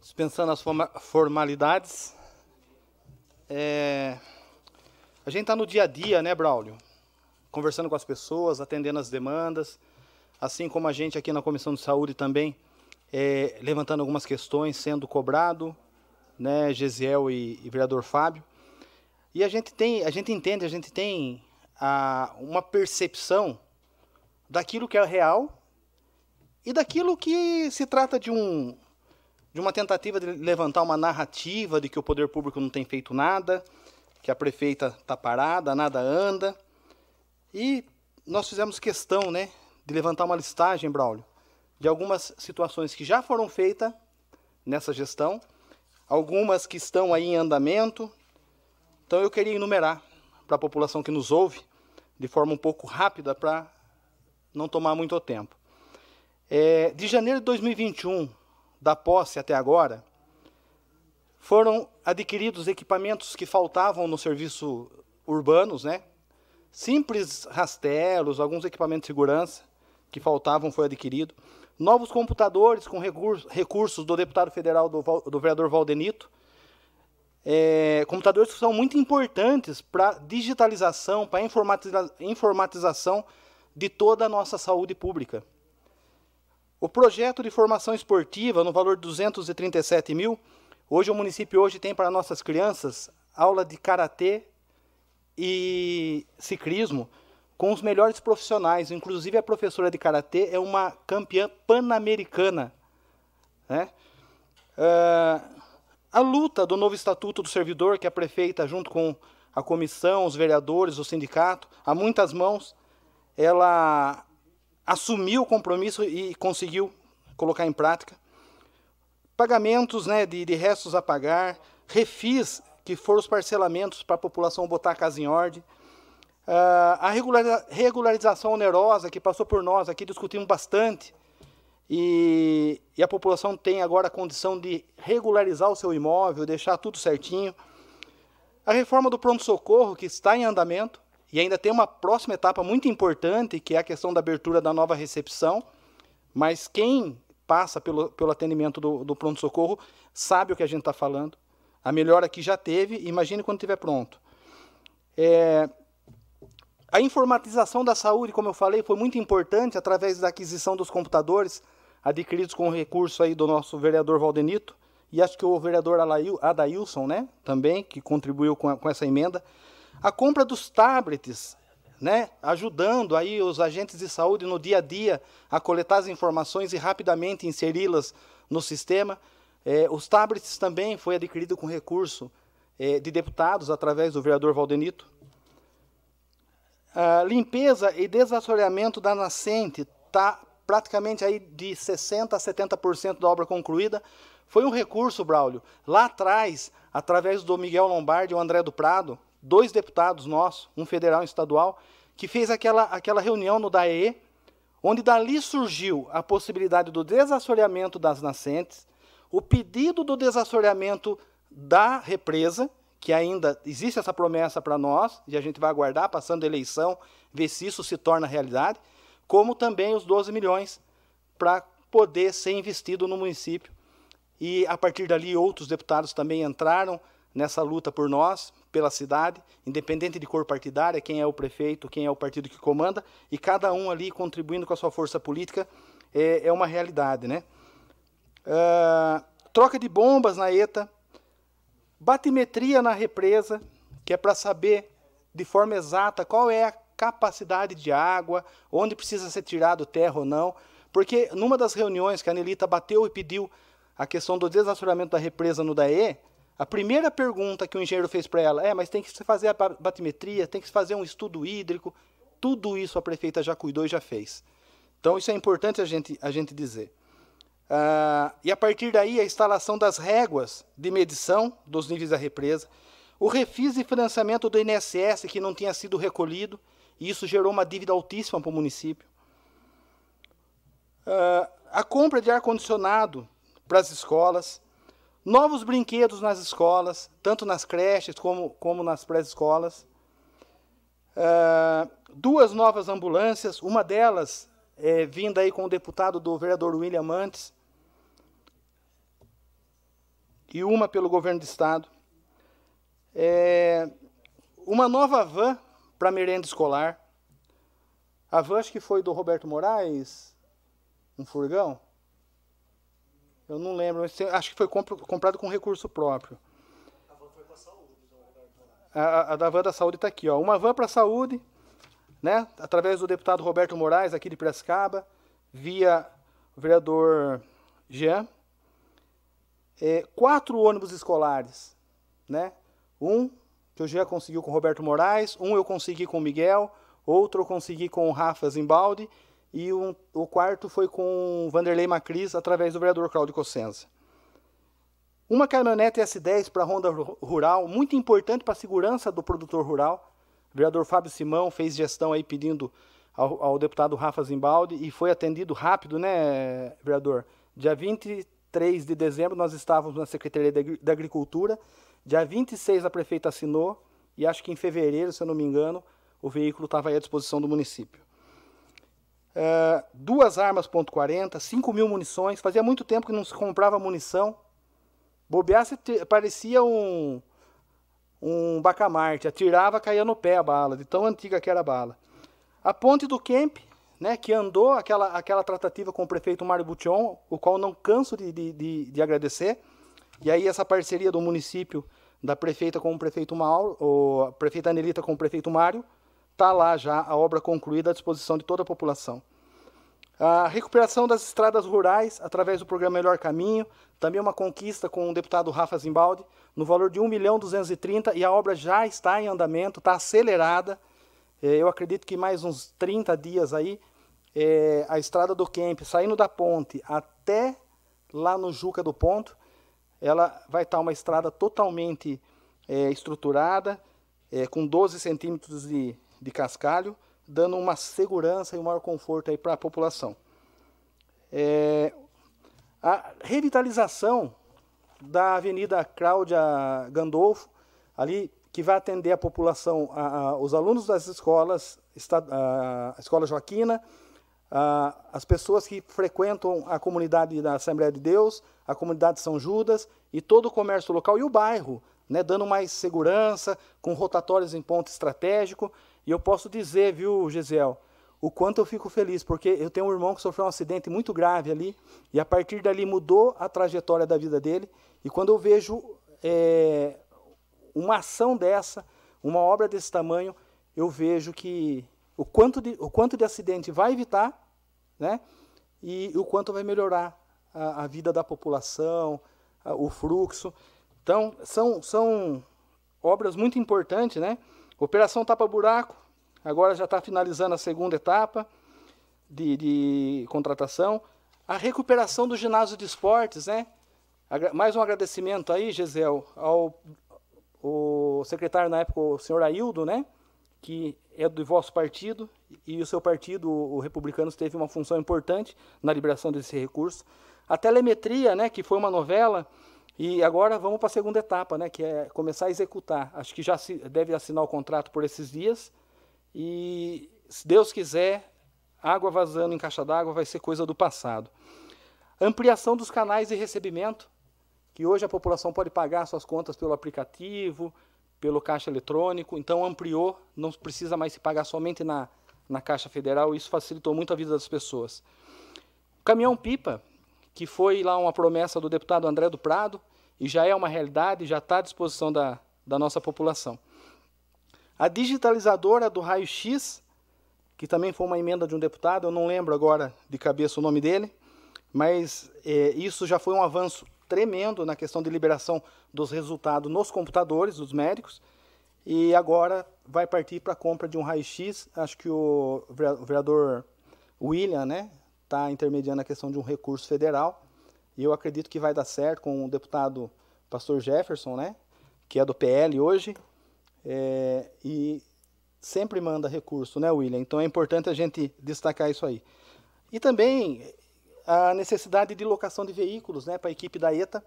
dispensando as formalidades. É, a gente está no dia a dia, né, Braulio? Conversando com as pessoas, atendendo as demandas, assim como a gente aqui na Comissão de Saúde também, é, levantando algumas questões, sendo cobrado, né, Gesiel e, e vereador Fábio. E a gente tem, a gente entende, a gente tem a, uma percepção daquilo que é real e daquilo que se trata de um, de uma tentativa de levantar uma narrativa de que o poder público não tem feito nada, que a prefeita está parada, nada anda. E nós fizemos questão né, de levantar uma listagem, Braulio, de algumas situações que já foram feitas nessa gestão, algumas que estão aí em andamento. Então eu queria enumerar para a população que nos ouve, de forma um pouco rápida, para não tomar muito tempo. É, de janeiro de 2021, da posse até agora, foram adquiridos equipamentos que faltavam no serviço urbanos, né? Simples rastelos, alguns equipamentos de segurança que faltavam foi adquirido. Novos computadores com recursos do deputado federal, do, do vereador Valdenito. É, computadores que são muito importantes para digitalização, para informatiza informatização de toda a nossa saúde pública. O projeto de formação esportiva, no valor de 237 mil, hoje o município hoje tem para nossas crianças aula de karatê e ciclismo com os melhores profissionais. Inclusive a professora de karatê é uma campeã pan-americana. Né? Uh, a luta do novo estatuto do servidor, que a prefeita, junto com a comissão, os vereadores, o sindicato, a muitas mãos, ela assumiu o compromisso e conseguiu colocar em prática. Pagamentos né, de, de restos a pagar, refis, que foram os parcelamentos para a população botar a casa em ordem. Uh, a regularização onerosa que passou por nós, aqui discutimos bastante, e, e, a população tem agora a condição de regularizar o seu imóvel, deixar tudo certinho. A reforma do pronto-socorro, que está em andamento, e ainda tem uma próxima etapa muito importante, que é a questão da abertura da nova recepção. Mas quem passa pelo, pelo atendimento do, do pronto-socorro sabe o que a gente está falando. A melhora que já teve, imagine quando estiver pronto. É, a informatização da saúde, como eu falei, foi muito importante através da aquisição dos computadores adquiridos com o recurso aí do nosso vereador Valdenito e acho que o vereador Adailson, né, também, que contribuiu com, a, com essa emenda. A compra dos tablets, né, ajudando aí os agentes de saúde no dia a dia a coletar as informações e rapidamente inseri-las no sistema. É, os tablets também foi adquirido com recurso é, de deputados através do vereador Valdenito. A limpeza e desassoreamento da nascente está praticamente aí de 60% a 70% da obra concluída. Foi um recurso, Braulio, lá atrás, através do Miguel Lombardi e o André do Prado, dois deputados nossos, um federal e um estadual, que fez aquela, aquela reunião no DAE, onde dali surgiu a possibilidade do desassoreamento das nascentes, o pedido do desassoreamento da represa, que ainda existe essa promessa para nós, e a gente vai aguardar, passando a eleição, ver se isso se torna realidade, como também os 12 milhões para poder ser investido no município. E a partir dali outros deputados também entraram nessa luta por nós, pela cidade, independente de cor partidária, quem é o prefeito, quem é o partido que comanda, e cada um ali contribuindo com a sua força política é, é uma realidade, né? Uh, troca de bombas na ETA, batimetria na represa, que é para saber de forma exata qual é a capacidade de água, onde precisa ser tirado terra ou não, porque numa das reuniões que a Anelita bateu e pediu a questão do desassoramento da represa no DAE, a primeira pergunta que o engenheiro fez para ela é: mas tem que se fazer a batimetria, tem que se fazer um estudo hídrico. Tudo isso a prefeita já cuidou e já fez. Então, isso é importante a gente, a gente dizer. Ah, e a partir daí, a instalação das réguas de medição dos níveis da represa, o refis de financiamento do INSS que não tinha sido recolhido, e isso gerou uma dívida altíssima para o município. Ah, a compra de ar-condicionado para as escolas, Novos brinquedos nas escolas, tanto nas creches como, como nas pré-escolas. Uh, duas novas ambulâncias, uma delas é, vinda aí com o deputado do vereador William Mantes, e uma pelo governo do estado. É, uma nova van para merenda escolar. A van acho que foi do Roberto Moraes, um furgão. Eu não lembro, acho que foi comprado com recurso próprio. A van foi para a saúde. A, a da van da saúde está aqui. Ó. Uma van para a saúde, né, através do deputado Roberto Moraes, aqui de Piracicaba, via o vereador Jean. É, quatro ônibus escolares. Né? Um que o Jean conseguiu com o Roberto Moraes, um eu consegui com o Miguel, outro eu consegui com o Rafa Zimbaldi, e um, o quarto foi com Vanderlei Macris, através do vereador Claudio Cossenza. Uma caminhonete S10 para a Ronda Rural, muito importante para a segurança do produtor rural. O vereador Fábio Simão fez gestão aí pedindo ao, ao, deputado Rafa Zimbaldi e foi atendido rápido, né, vereador? Dia 23 de dezembro nós estávamos na Secretaria da Agricultura, dia 26 a prefeita assinou e acho que em fevereiro, se eu não me engano, o veículo estava à disposição do município. Uh, duas armas ponto .40, 5 mil munições, fazia muito tempo que não se comprava munição. Bobear parecia um, um bacamarte, atirava, caía no pé a bala, de tão antiga que era a bala. A ponte do Kemp, né, que andou aquela, aquela tratativa com o prefeito Mário Bution, o qual não canso de, de, de, de, agradecer. E aí essa parceria do município, da prefeita com o prefeito Mauro, ou a prefeita Anelita com o prefeito Mário, está lá já a obra concluída à disposição de toda a população. A recuperação das estradas rurais através do programa Melhor Caminho, também uma conquista com o deputado Rafa Zimbaldi, no valor de 1 milhão 230 e a obra já está em andamento, está acelerada. É, eu acredito que mais uns 30 dias aí, é, a estrada do Kemp, saindo da ponte até lá no Juca do Ponto, ela vai estar uma estrada totalmente é, estruturada, com 12 centímetros de, de cascalho, dando uma segurança e um maior conforto aí para a população. É, a revitalização da Avenida Cláudia Gandolfo, ali que vai atender a população, a, a, os alunos das escolas, a, a Escola Joaquina, as pessoas que frequentam a comunidade da Assembleia de Deus, a comunidade de São Judas e todo o comércio local e o bairro, né, dando mais segurança, com rotatórios em ponto estratégico. E eu posso dizer, viu, Gisel, o quanto eu fico feliz, porque eu tenho um irmão que sofreu um acidente muito grave ali, e a partir dali mudou a trajetória da vida dele. E quando eu vejo é, uma ação dessa, uma obra desse tamanho, eu vejo que o quanto de, o quanto de acidente vai evitar, né? E o quanto vai melhorar a, a vida da população, a, o fluxo. Então, são, são obras muito importantes, né? Operação Tapa Buraco, agora já está finalizando a segunda etapa de, de contratação. A recuperação do ginásio de esportes, né? Mais um agradecimento aí, Gisel, ao secretário na época, o senhor Aildo, né, que é do vosso partido, e o seu partido, o Republicanos, teve uma função importante na liberação desse recurso. A telemetria, né, que foi uma novela, e agora vamos para a segunda etapa, né, que é começar a executar. Acho que já se deve assinar o contrato por esses dias, e se Deus quiser, água vazando em caixa d'água vai ser coisa do passado. Ampliação dos canais de recebimento, que hoje a população pode pagar suas contas pelo aplicativo, pelo caixa eletrônico, então ampliou, não precisa mais se pagar somente na, na Caixa Federal, isso facilitou muito a vida das pessoas. O caminhão pipa, que foi lá uma promessa do deputado André do Prado, e já é uma realidade, já está à disposição da, da nossa população. A digitalizadora do raio-x, que também foi uma emenda de um deputado, eu não lembro agora de cabeça o nome dele, mas é, isso já foi um avanço tremendo na questão de liberação dos resultados nos computadores dos médicos. E agora vai partir para a compra de um raio-x. Acho que o vereador William né, está intermediando a questão de um recurso federal. E eu acredito que vai dar certo com o deputado pastor Jefferson, né, que é do PL hoje. É, e sempre manda recurso, né, William? Então é importante a gente destacar isso aí. E também a necessidade de locação de veículos né, para a equipe da ETA,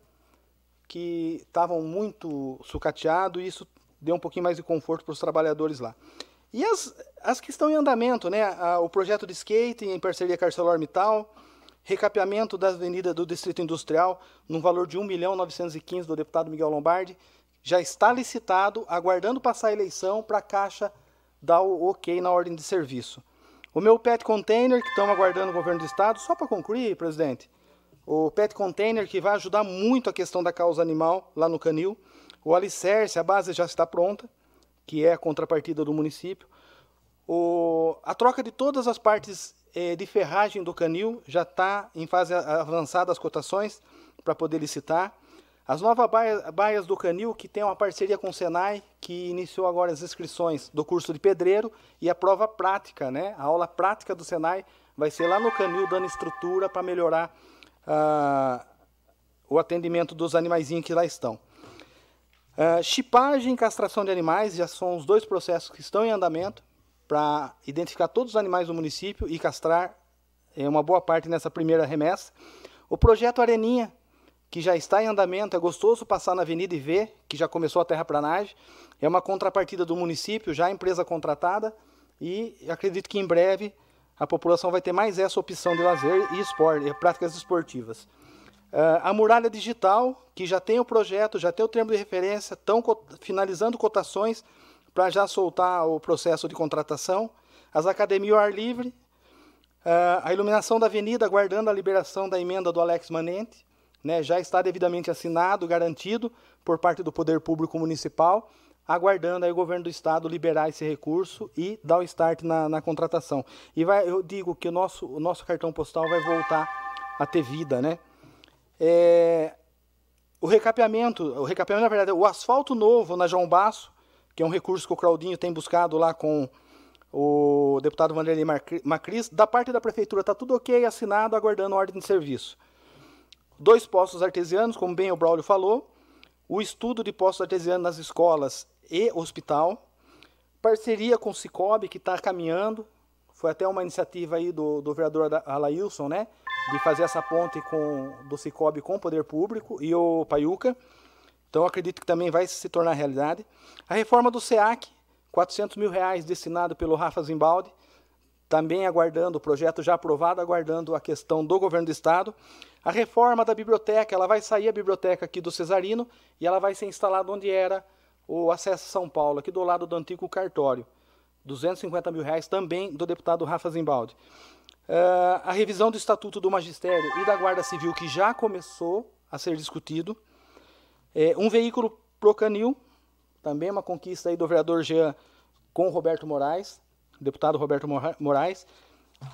que estavam muito sucateados, e isso deu um pouquinho mais de conforto para os trabalhadores lá. E as, as que estão em andamento, né, o projeto de skate em parceria com a ArcelorMittal, recapeamento da avenida do Distrito Industrial, no valor de 1 milhão 915 do deputado Miguel Lombardi, já está licitado, aguardando passar a eleição para a Caixa dar o ok na ordem de serviço. O meu pet container, que estamos aguardando o governo do estado, só para concluir, presidente, o pet container que vai ajudar muito a questão da causa animal lá no Canil. O alicerce, a base já está pronta, que é a contrapartida do município. O, a troca de todas as partes eh, de ferragem do canil já está em fase avançada as cotações para poder licitar. As novas baias, baias, do Canil, que tem uma parceria com o Senai, que iniciou agora as inscrições do curso de pedreiro e a prova prática, né? A aula prática do Senai vai ser lá no canil dando estrutura para melhorar ah, o atendimento dos animaizinhos que lá estão. Uh, chipagem e castração de animais já são os dois processos que estão em andamento para identificar todos os animais do município e castrar é, uma boa parte nessa primeira remessa. O projeto Areninha, que já está em andamento, é gostoso passar na avenida e ver, que já começou a terraplanagem. É uma contrapartida do município, já empresa contratada, e acredito que em breve a população vai ter mais essa opção de lazer e esporte, práticas esportivas. Uh, a muralha digital, que já tem o projeto, já tem o termo de referência, estão finalizando cotações para já soltar o processo de contratação. As academias ao ar livre, uh, a iluminação da avenida, aguardando a liberação da emenda do Alex Manente, né, já está devidamente assinado, garantido por parte do Poder Público Municipal aguardando aí o governo do estado liberar esse recurso e dar o start na, na contratação. E vai, eu digo que o nosso, o nosso cartão postal vai voltar a ter vida, né? É, o recapeamento, o recapeamento, na verdade, o asfalto novo na João Basso, que é um recurso que o Claudinho tem buscado lá com o deputado Vanderlei Macris, da parte da prefeitura está tudo ok, assinado, aguardando ordem de serviço. Dois postos artesianos, como bem o Braulio falou, o estudo de postos artesianos nas escolas e hospital, parceria com o Cicobi, que está caminhando, foi até uma iniciativa aí do, do vereador Alailson, né, de fazer essa ponte com, do Cicobi com o poder público e o Paiuca, então acredito que também vai se tornar realidade. A reforma do SEAC, 400 mil reais destinado pelo Rafa Zimbaldi, também aguardando o projeto já aprovado, aguardando a questão do governo do estado. A reforma da biblioteca, ela vai sair a biblioteca aqui do Cesarino e ela vai ser instalada onde era o acesso São Paulo, aqui do lado do antigo cartório. 250 mil reais também do deputado Rafa Zimbaldi. Uh, a revisão do Estatuto do Magistério e da Guarda Civil, que já começou a ser discutido. É, um veículo Procanil, também uma conquista aí do vereador Jean com Roberto Moraes, deputado Roberto Moraes.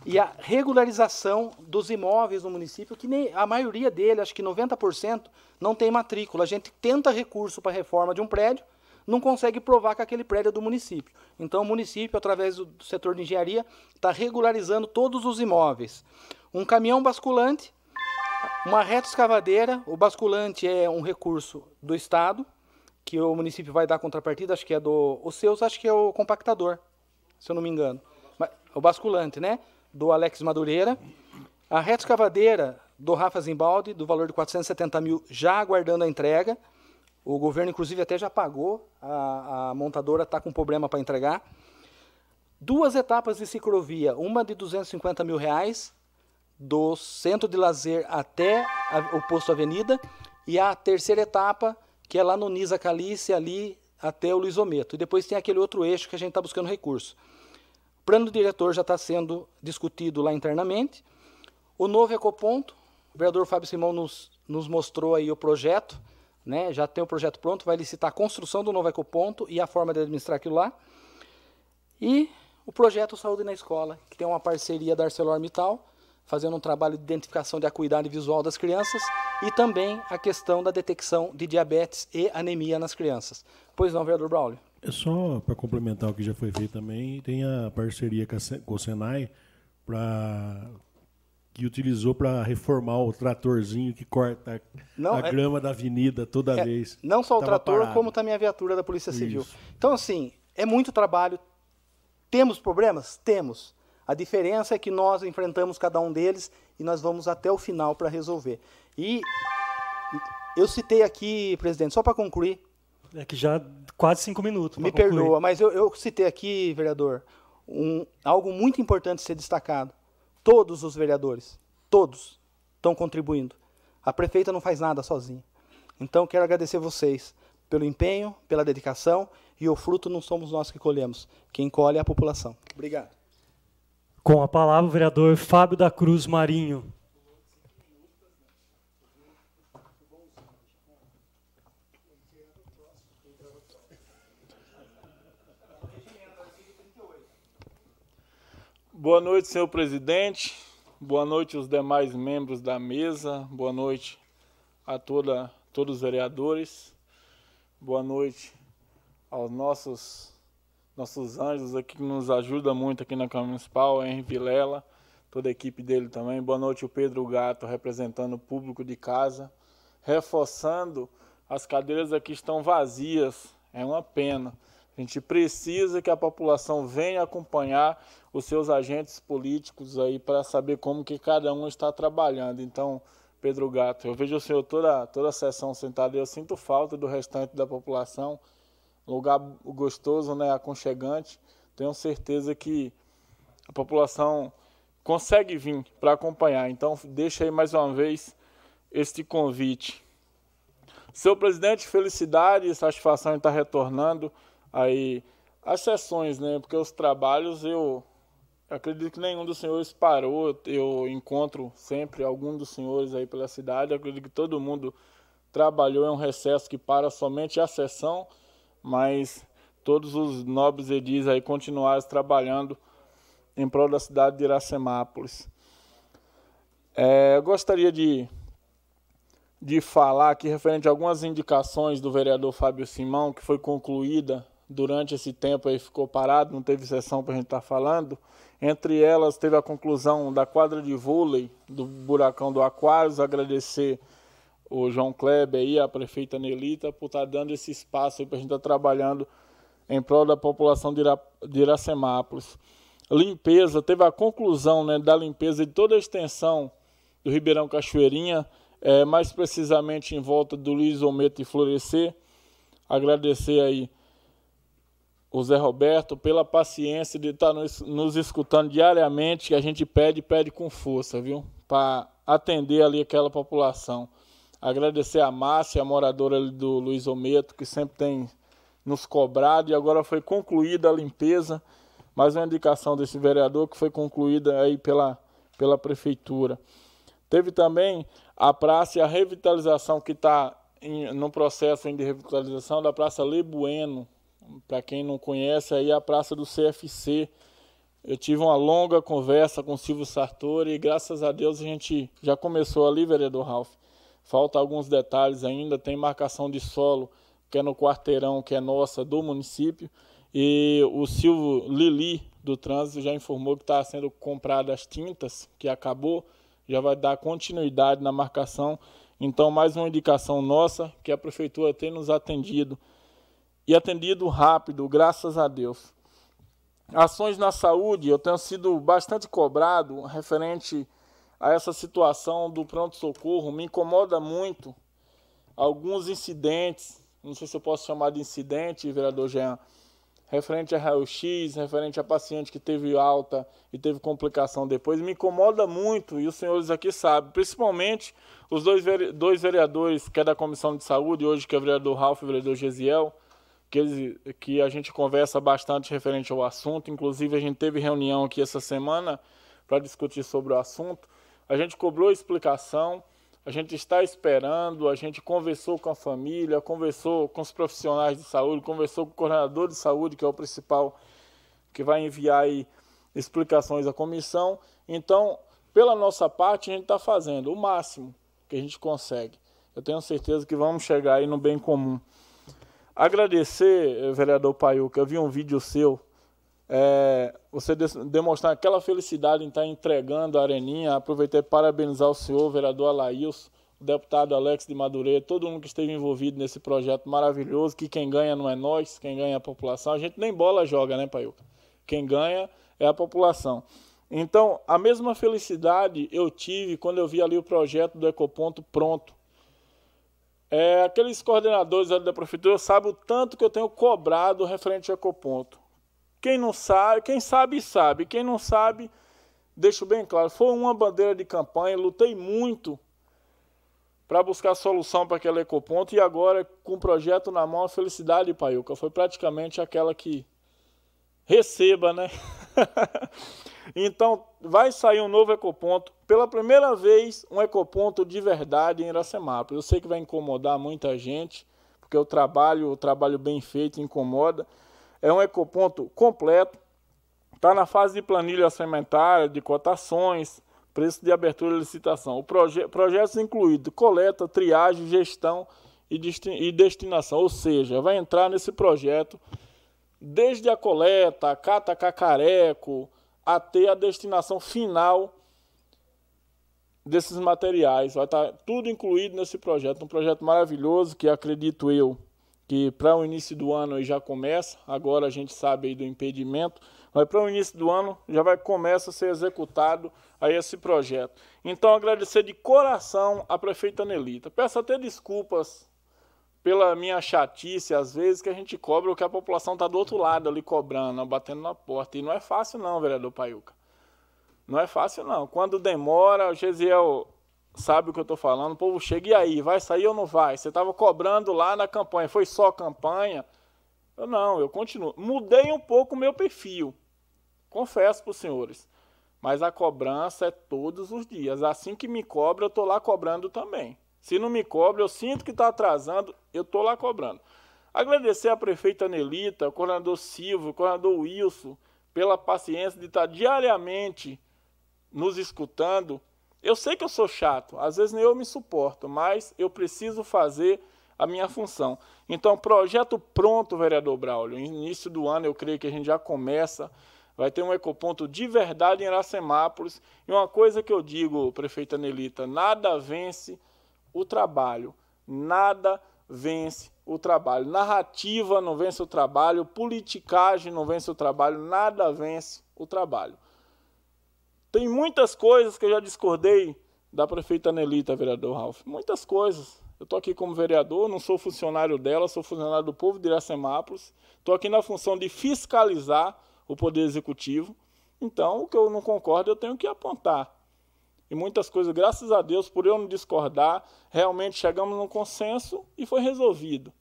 E a regularização dos imóveis no município, que nem, a maioria dele, acho que 90%, não tem matrícula. A gente tenta recurso para a reforma de um prédio, não consegue provar que aquele prédio é do município. Então, o município, através do setor de engenharia, está regularizando todos os imóveis. Um caminhão basculante, uma reta escavadeira, o basculante é um recurso do Estado, que o município vai dar contrapartida, acho que é do. Os seus, acho que é o compactador, se eu não me engano. O basculante, né? Do Alex Madureira. A reta escavadeira do Rafa Zimbaldi, do valor de 470 mil, já aguardando a entrega. O governo, inclusive, até já pagou, a, a montadora está com problema para entregar. Duas etapas de ciclovia, uma de 250 mil reais, do centro de lazer até a, o posto Avenida, e a terceira etapa, que é lá no Nisa Calice, ali até o Luizometo. E depois tem aquele outro eixo que a gente está buscando recurso. O plano diretor já está sendo discutido lá internamente. O novo ecoponto, o vereador Fábio Simão nos, nos mostrou aí o projeto, né? já tem o projeto pronto, vai licitar a construção do novo ecoponto e a forma de administrar aquilo lá. E o projeto Saúde na Escola, que tem uma parceria da ArcelorMittal, fazendo um trabalho de identificação de acuidade visual das crianças e também a questão da detecção de diabetes e anemia nas crianças. Pois não, vereador Braulio? É só para complementar o que já foi feito também, tem a parceria com o Senai para que utilizou para reformar o tratorzinho que corta não, a é, grama da avenida toda é, vez. Não só o trator, parado. como também a viatura da Polícia Civil. Isso. Então, assim, é muito trabalho. Temos problemas? Temos. A diferença é que nós enfrentamos cada um deles e nós vamos até o final para resolver. E eu citei aqui, presidente, só para concluir. É que já quase cinco minutos. Me concluir. perdoa, mas eu, eu citei aqui, vereador, um, algo muito importante ser destacado Todos os vereadores, todos, estão contribuindo. A prefeita não faz nada sozinha. Então, quero agradecer vocês pelo empenho, pela dedicação, e o fruto não somos nós que colhemos. Quem colhe é a população. Obrigado. Com a palavra, o vereador Fábio da Cruz Marinho. Boa noite, senhor presidente. Boa noite aos demais membros da mesa. Boa noite a toda, todos os vereadores. Boa noite aos nossos nossos anjos aqui que nos ajudam muito aqui na Câmara Municipal, Henri Vilela, toda a equipe dele também. Boa noite, o Pedro Gato, representando o público de casa, reforçando as cadeiras aqui estão vazias. É uma pena. A gente precisa que a população venha acompanhar os seus agentes políticos aí para saber como que cada um está trabalhando. Então, Pedro Gato, eu vejo o senhor toda, toda a sessão sentado e eu sinto falta do restante da população. Lugar gostoso, né, aconchegante. Tenho certeza que a população consegue vir para acompanhar. Então, deixa aí mais uma vez este convite. Seu presidente, felicidade e satisfação em estar retornando aí as sessões, né? Porque os trabalhos eu acredito que nenhum dos senhores parou. Eu encontro sempre algum dos senhores aí pela cidade. Acredito que todo mundo trabalhou em um recesso que para somente a sessão, mas todos os nobres edis aí continuaram trabalhando em prol da cidade de Iracemápolis. É, eu gostaria de de falar aqui referente a algumas indicações do vereador Fábio Simão, que foi concluída durante esse tempo aí, ficou parado, não teve sessão para a gente estar tá falando. Entre elas, teve a conclusão da quadra de vôlei do Buracão do Aquários, agradecer o João Kleber e a prefeita Nelita por estar tá dando esse espaço para a gente estar tá trabalhando em prol da população de, Ira, de Iracemápolis. Limpeza, teve a conclusão né, da limpeza de toda a extensão do Ribeirão Cachoeirinha, é, mais precisamente em volta do Luiz Ometo e Florescer. Agradecer aí o Zé Roberto pela paciência de estar nos, nos escutando diariamente, que a gente pede, pede com força, viu? Para atender ali aquela população. Agradecer a Márcia, a moradora do Luiz Ometo, que sempre tem nos cobrado e agora foi concluída a limpeza. Mais uma indicação desse vereador que foi concluída aí pela, pela prefeitura. Teve também a praça e a revitalização que está no processo de revitalização da Praça Lebueno. Para quem não conhece, aí a praça do CFC. Eu tive uma longa conversa com o Silvio Sartori e graças a Deus a gente já começou ali, vereador Ralph. Falta alguns detalhes ainda, tem marcação de solo, que é no quarteirão, que é nossa, do município. E o Silvio Lili, do trânsito, já informou que está sendo comprada as tintas, que acabou já vai dar continuidade na marcação. Então, mais uma indicação nossa que a prefeitura tem nos atendido e atendido rápido, graças a Deus. Ações na saúde, eu tenho sido bastante cobrado referente a essa situação do pronto-socorro. Me incomoda muito alguns incidentes, não sei se eu posso chamar de incidente, vereador Jean, referente a raio-x, referente a paciente que teve alta e teve complicação depois, me incomoda muito, e os senhores aqui sabem, principalmente os dois, dois vereadores, que é da Comissão de Saúde, hoje que é o vereador Ralf e o vereador Gesiel, que, que a gente conversa bastante referente ao assunto, inclusive a gente teve reunião aqui essa semana para discutir sobre o assunto, a gente cobrou explicação, a gente está esperando, a gente conversou com a família, conversou com os profissionais de saúde, conversou com o coordenador de saúde, que é o principal que vai enviar aí explicações à comissão. Então, pela nossa parte, a gente está fazendo o máximo que a gente consegue. Eu tenho certeza que vamos chegar aí no bem comum. Agradecer, vereador Paiuca, eu vi um vídeo seu é, você demonstrar aquela felicidade em estar entregando a areninha. Aproveitei para parabenizar o senhor, vereador Alails, o deputado Alex de Madureira, todo mundo que esteve envolvido nesse projeto maravilhoso, que quem ganha não é nós, quem ganha é a população. A gente nem bola joga, né, Paiuca? Quem ganha é a população. Então, a mesma felicidade eu tive quando eu vi ali o projeto do Ecoponto pronto. É, aqueles coordenadores da prefeitura sabem o tanto que eu tenho cobrado referente ao Ecoponto. Quem não sabe, quem sabe, sabe. Quem não sabe, deixo bem claro, foi uma bandeira de campanha, lutei muito para buscar solução para aquele ecoponto e agora com o projeto na mão, a felicidade, Paiuca, foi praticamente aquela que receba, né? <laughs> então, vai sair um novo ecoponto. Pela primeira vez, um ecoponto de verdade em Iracemápolis. Eu sei que vai incomodar muita gente, porque o trabalho, o trabalho bem feito incomoda, é um ecoponto completo, está na fase de planilha orçamentária, de cotações, preço de abertura e licitação. O proje projetos incluídos coleta, triagem, gestão e, e destinação, ou seja, vai entrar nesse projeto desde a coleta, cata cacareco, até a destinação final desses materiais. Vai estar tudo incluído nesse projeto. Um projeto maravilhoso que acredito eu que para o início do ano já começa. Agora a gente sabe aí do impedimento, mas para o início do ano já vai começa a ser executado aí esse projeto. Então agradecer de coração a prefeita Nelita. Peço até desculpas pela minha chatice, às vezes, que a gente cobra o que a população está do outro lado ali cobrando, batendo na porta. E não é fácil não, vereador Paiuca. Não é fácil não. Quando demora, o Gesiel sabe o que eu estou falando. O povo chega, e aí, vai sair ou não vai? Você estava cobrando lá na campanha, foi só campanha? Eu não, eu continuo. Mudei um pouco o meu perfil, confesso para os senhores. Mas a cobrança é todos os dias. Assim que me cobra, eu estou lá cobrando também. Se não me cobra, eu sinto que está atrasando, eu estou lá cobrando. Agradecer à prefeita Nelita, ao coordenador Silvio, ao coordenador Wilson, pela paciência de estar diariamente nos escutando. Eu sei que eu sou chato, às vezes nem eu me suporto, mas eu preciso fazer a minha função. Então, projeto pronto, vereador Braulio. Início do ano, eu creio que a gente já começa. Vai ter um ecoponto de verdade em Iracemápolis. E uma coisa que eu digo, prefeita Nelita, nada vence o trabalho. Nada vence o trabalho. Narrativa não vence o trabalho, politicagem não vence o trabalho, nada vence o trabalho. Tem muitas coisas que eu já discordei da prefeita Nelita, vereador Ralph. Muitas coisas. Eu estou aqui como vereador, não sou funcionário dela, sou funcionário do povo de Iracemápolis. Estou aqui na função de fiscalizar o Poder Executivo. Então, o que eu não concordo, eu tenho que apontar e muitas coisas, graças a Deus, por eu não discordar, realmente chegamos num consenso e foi resolvido.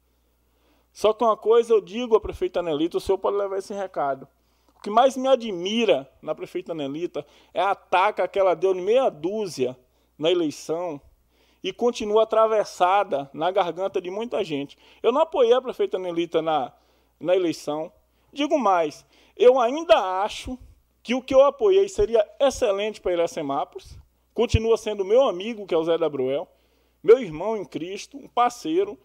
Só que uma coisa eu digo à prefeita Nelita, o senhor pode levar esse recado. O que mais me admira na prefeita Nelita é a ataca que ela deu em meia dúzia na eleição e continua atravessada na garganta de muita gente. Eu não apoiei a prefeita Nelita na, na eleição. Digo mais, eu ainda acho que o que eu apoiei seria excelente para Iracemápolis, Continua sendo meu amigo, que é o Zé da Bruel, meu irmão em Cristo, um parceiro.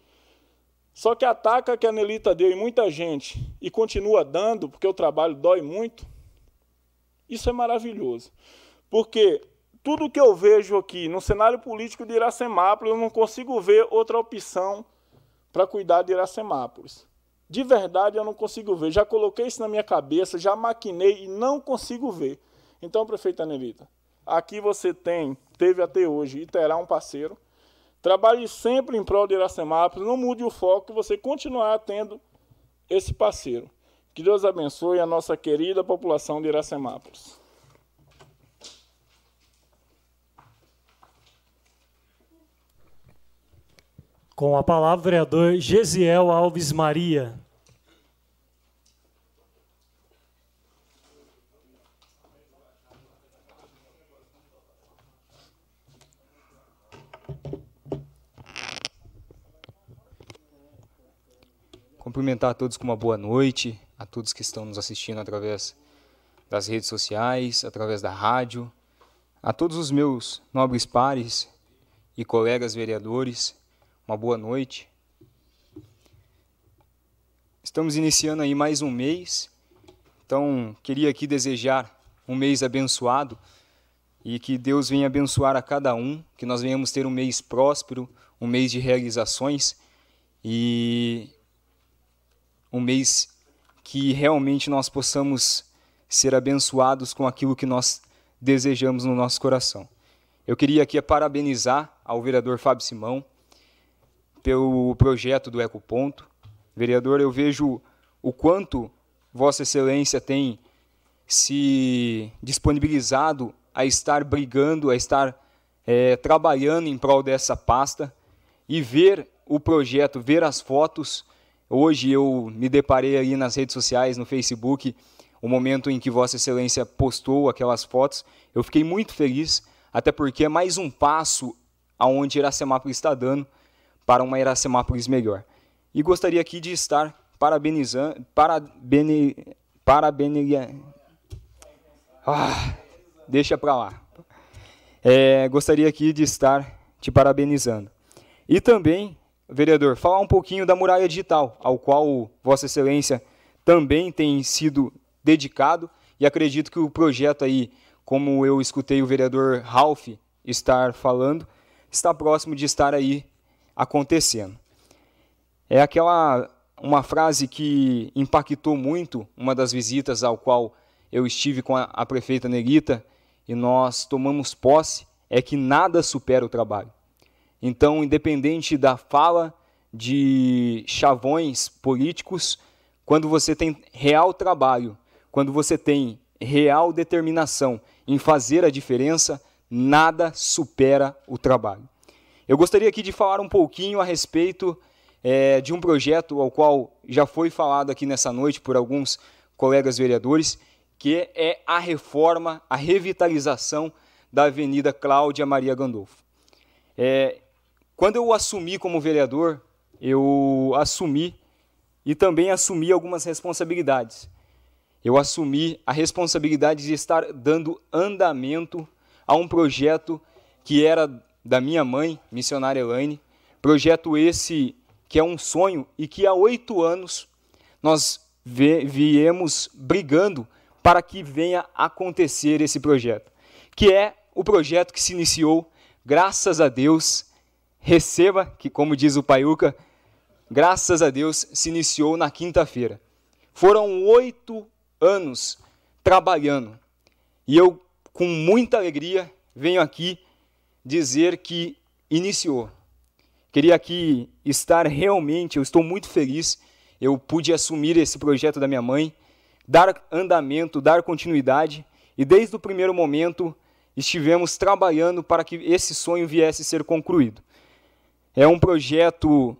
Só que ataca que a Nelita deu em muita gente e continua dando, porque o trabalho dói muito. Isso é maravilhoso. Porque tudo que eu vejo aqui no cenário político de Iracemápolis, eu não consigo ver outra opção para cuidar de Iracemápolis. De verdade, eu não consigo ver. Já coloquei isso na minha cabeça, já maquinei e não consigo ver. Então, prefeita Nelita, Aqui você tem, teve até hoje e terá um parceiro. Trabalhe sempre em prol de Iracemápolis, não mude o foco, você continuará tendo esse parceiro. Que Deus abençoe a nossa querida população de Iracemápolis. Com a palavra, vereador Gesiel Alves Maria. Cumprimentar a todos com uma boa noite, a todos que estão nos assistindo através das redes sociais, através da rádio, a todos os meus nobres pares e colegas vereadores, uma boa noite. Estamos iniciando aí mais um mês, então queria aqui desejar um mês abençoado e que Deus venha abençoar a cada um, que nós venhamos ter um mês próspero, um mês de realizações e um mês que realmente nós possamos ser abençoados com aquilo que nós desejamos no nosso coração. Eu queria aqui parabenizar ao vereador Fábio Simão pelo projeto do Ecoponto. Vereador, eu vejo o quanto Vossa Excelência tem se disponibilizado a estar brigando, a estar é, trabalhando em prol dessa pasta e ver o projeto, ver as fotos Hoje eu me deparei aí nas redes sociais, no Facebook, o momento em que Vossa Excelência postou aquelas fotos. Eu fiquei muito feliz, até porque é mais um passo aonde Iracemápolis está dando para uma Iracemápolis melhor. E gostaria aqui de estar parabenizando, parabene, parabene, ah, deixa para lá. É, gostaria aqui de estar te parabenizando. E também vereador, falar um pouquinho da muralha digital, ao qual Vossa Excelência também tem sido dedicado, e acredito que o projeto aí, como eu escutei o vereador Ralph estar falando, está próximo de estar aí acontecendo. É aquela uma frase que impactou muito uma das visitas ao qual eu estive com a, a prefeita Nerita e nós tomamos posse, é que nada supera o trabalho. Então, independente da fala de chavões políticos, quando você tem real trabalho, quando você tem real determinação em fazer a diferença, nada supera o trabalho. Eu gostaria aqui de falar um pouquinho a respeito é, de um projeto ao qual já foi falado aqui nessa noite por alguns colegas vereadores, que é a reforma, a revitalização da Avenida Cláudia Maria Gandolfo. É, quando eu assumi como vereador, eu assumi e também assumi algumas responsabilidades. Eu assumi a responsabilidade de estar dando andamento a um projeto que era da minha mãe, missionária Elaine, projeto esse que é um sonho e que há oito anos nós viemos brigando para que venha acontecer esse projeto, que é o projeto que se iniciou, graças a Deus, receba, que como diz o Paiuca, graças a Deus, se iniciou na quinta-feira. Foram oito anos trabalhando e eu, com muita alegria, venho aqui dizer que iniciou. Queria aqui estar realmente, eu estou muito feliz, eu pude assumir esse projeto da minha mãe, dar andamento, dar continuidade, e desde o primeiro momento estivemos trabalhando para que esse sonho viesse a ser concluído. É um projeto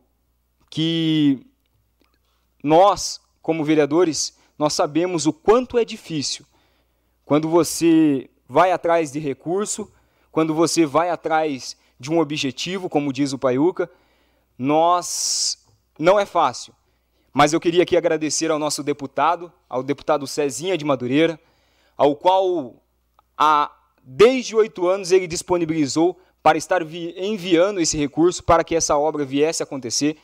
que nós, como vereadores, nós sabemos o quanto é difícil quando você vai atrás de recurso, quando você vai atrás de um objetivo, como diz o Paiuca, nós não é fácil. Mas eu queria aqui agradecer ao nosso deputado, ao deputado Cezinha de Madureira, ao qual há desde oito anos ele disponibilizou para estar enviando esse recurso para que essa obra viesse a acontecer.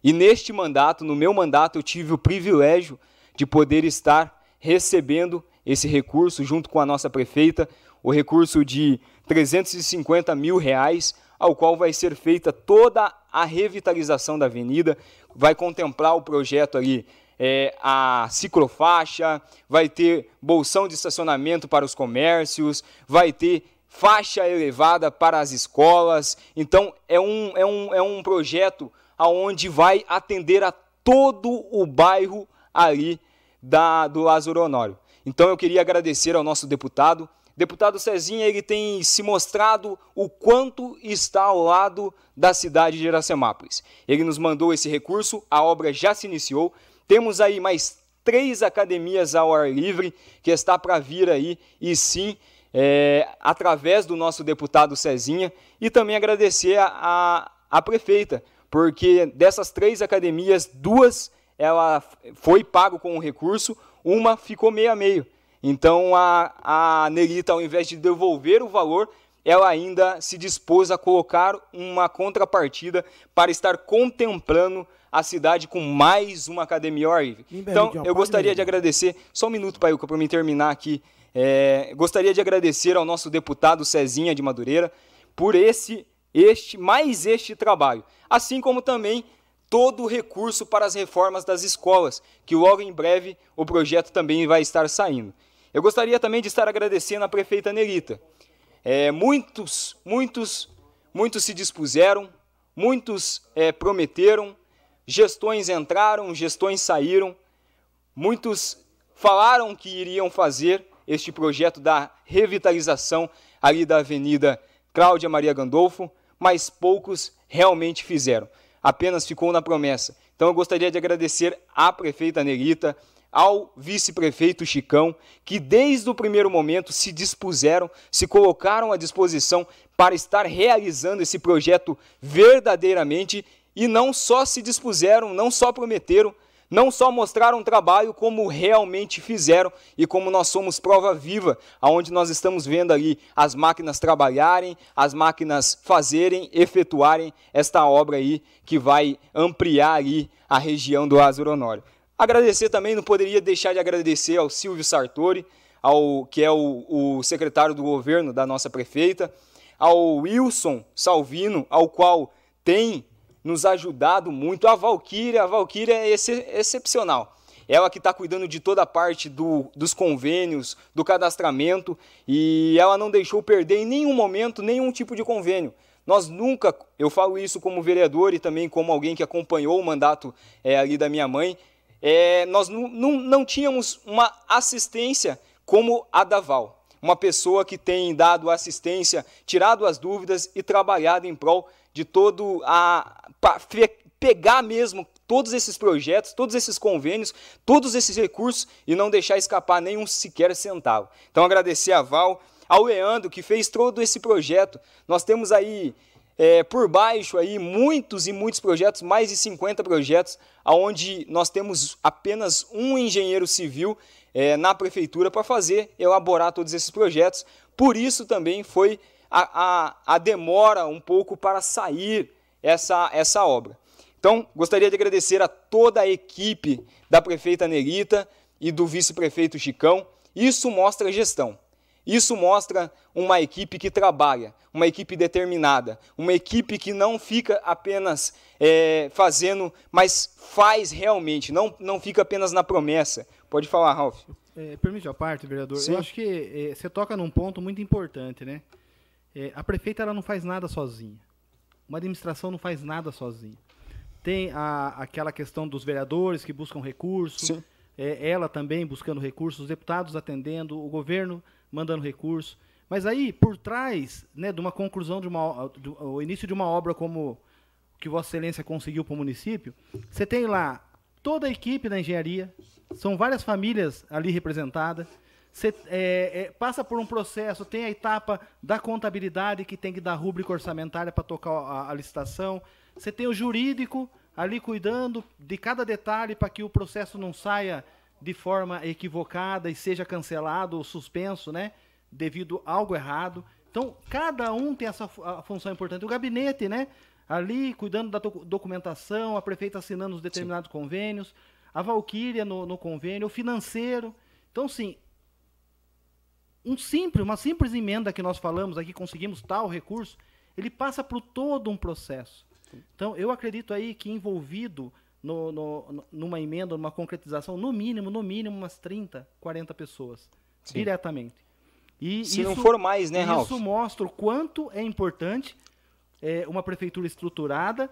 E neste mandato, no meu mandato, eu tive o privilégio de poder estar recebendo esse recurso junto com a nossa prefeita, o recurso de 350 mil reais, ao qual vai ser feita toda a revitalização da avenida, vai contemplar o projeto ali, é, a ciclofaixa, vai ter bolsão de estacionamento para os comércios, vai ter faixa elevada para as escolas. Então, é um, é um, é um projeto aonde vai atender a todo o bairro ali da, do Lázaro Honório. Então, eu queria agradecer ao nosso deputado, Deputado Cezinha, ele tem se mostrado o quanto está ao lado da cidade de Iracemápolis. Ele nos mandou esse recurso, a obra já se iniciou. Temos aí mais três academias ao ar livre que está para vir aí, e sim, é, através do nosso deputado Cezinha, e também agradecer a, a, a prefeita, porque dessas três academias, duas ela foi pago com o recurso, uma ficou meio a meio. Então a, a Nelita, ao invés de devolver o valor, ela ainda se dispôs a colocar uma contrapartida para estar contemplando a cidade com mais uma academia livre. Então, eu gostaria de agradecer, só um minuto, Paiuca, para me terminar aqui. É, gostaria de agradecer ao nosso deputado Cezinha de Madureira por esse, este, mais este trabalho, assim como também todo o recurso para as reformas das escolas, que logo em breve o projeto também vai estar saindo. Eu gostaria também de estar agradecendo a prefeita Nerita. É, muitos, muitos, muitos se dispuseram, muitos é, prometeram, gestões entraram, gestões saíram, muitos falaram que iriam fazer este projeto da revitalização ali da Avenida Cláudia Maria Gandolfo, mas poucos realmente fizeram. Apenas ficou na promessa. Então eu gostaria de agradecer à prefeita Nerita, ao vice-prefeito Chicão, que desde o primeiro momento se dispuseram, se colocaram à disposição para estar realizando esse projeto verdadeiramente e não só se dispuseram, não só prometeram, não só mostraram trabalho, como realmente fizeram e como nós somos prova viva, aonde nós estamos vendo ali as máquinas trabalharem, as máquinas fazerem, efetuarem esta obra aí que vai ampliar ali a região do Lázaro Honório. Agradecer também, não poderia deixar de agradecer ao Silvio Sartori, ao, que é o, o secretário do governo da nossa prefeita, ao Wilson Salvino, ao qual tem nos ajudado muito. A Valquíria, a Valquíria é ex excepcional. Ela que está cuidando de toda a parte do, dos convênios, do cadastramento, e ela não deixou perder em nenhum momento nenhum tipo de convênio. Nós nunca, eu falo isso como vereador e também como alguém que acompanhou o mandato é, ali da minha mãe, é, nós não tínhamos uma assistência como a da Val. Uma pessoa que tem dado assistência, tirado as dúvidas e trabalhado em prol de todo a. pegar mesmo todos esses projetos, todos esses convênios, todos esses recursos e não deixar escapar nenhum sequer centavo. Então agradecer a Val, ao Leandro que fez todo esse projeto. Nós temos aí é, por baixo aí muitos e muitos projetos, mais de 50 projetos, onde nós temos apenas um engenheiro civil é, na prefeitura para fazer, elaborar todos esses projetos. Por isso também foi a, a, a demora um pouco para sair essa, essa obra. Então, gostaria de agradecer a toda a equipe da prefeita Nerita e do vice-prefeito Chicão. Isso mostra gestão. Isso mostra uma equipe que trabalha, uma equipe determinada, uma equipe que não fica apenas é, fazendo, mas faz realmente, não, não fica apenas na promessa. Pode falar, Ralf. É, permite a parte, vereador. Sim. Eu acho que é, você toca num ponto muito importante, né? É, a prefeita ela não faz nada sozinha. Uma administração não faz nada sozinha. Tem a, aquela questão dos vereadores que buscam recursos, é, ela também buscando recursos, os deputados atendendo, o governo mandando recursos. Mas aí, por trás né, de uma conclusão, de uma, do, o início de uma obra como que Vossa Excelência conseguiu para o município, você tem lá toda a equipe da engenharia, são várias famílias ali representadas. Você é, é, passa por um processo, tem a etapa da contabilidade, que tem que dar rúbrica orçamentária para tocar a, a licitação. Você tem o jurídico ali cuidando de cada detalhe para que o processo não saia de forma equivocada e seja cancelado ou suspenso, né? Devido a algo errado. Então, cada um tem essa função importante. O gabinete, né? Ali cuidando da documentação, a prefeita assinando os determinados sim. convênios, a Valquíria no, no convênio, o financeiro. Então, sim, um simples, uma simples emenda que nós falamos aqui, conseguimos tal recurso, ele passa por todo um processo. Então, eu acredito aí que envolvido no, no, numa emenda, numa concretização, no mínimo, no mínimo, umas 30, 40 pessoas. Sim. Diretamente. E Se isso, não for mais, né, Ralf? Isso mostra o quanto é importante é, uma prefeitura estruturada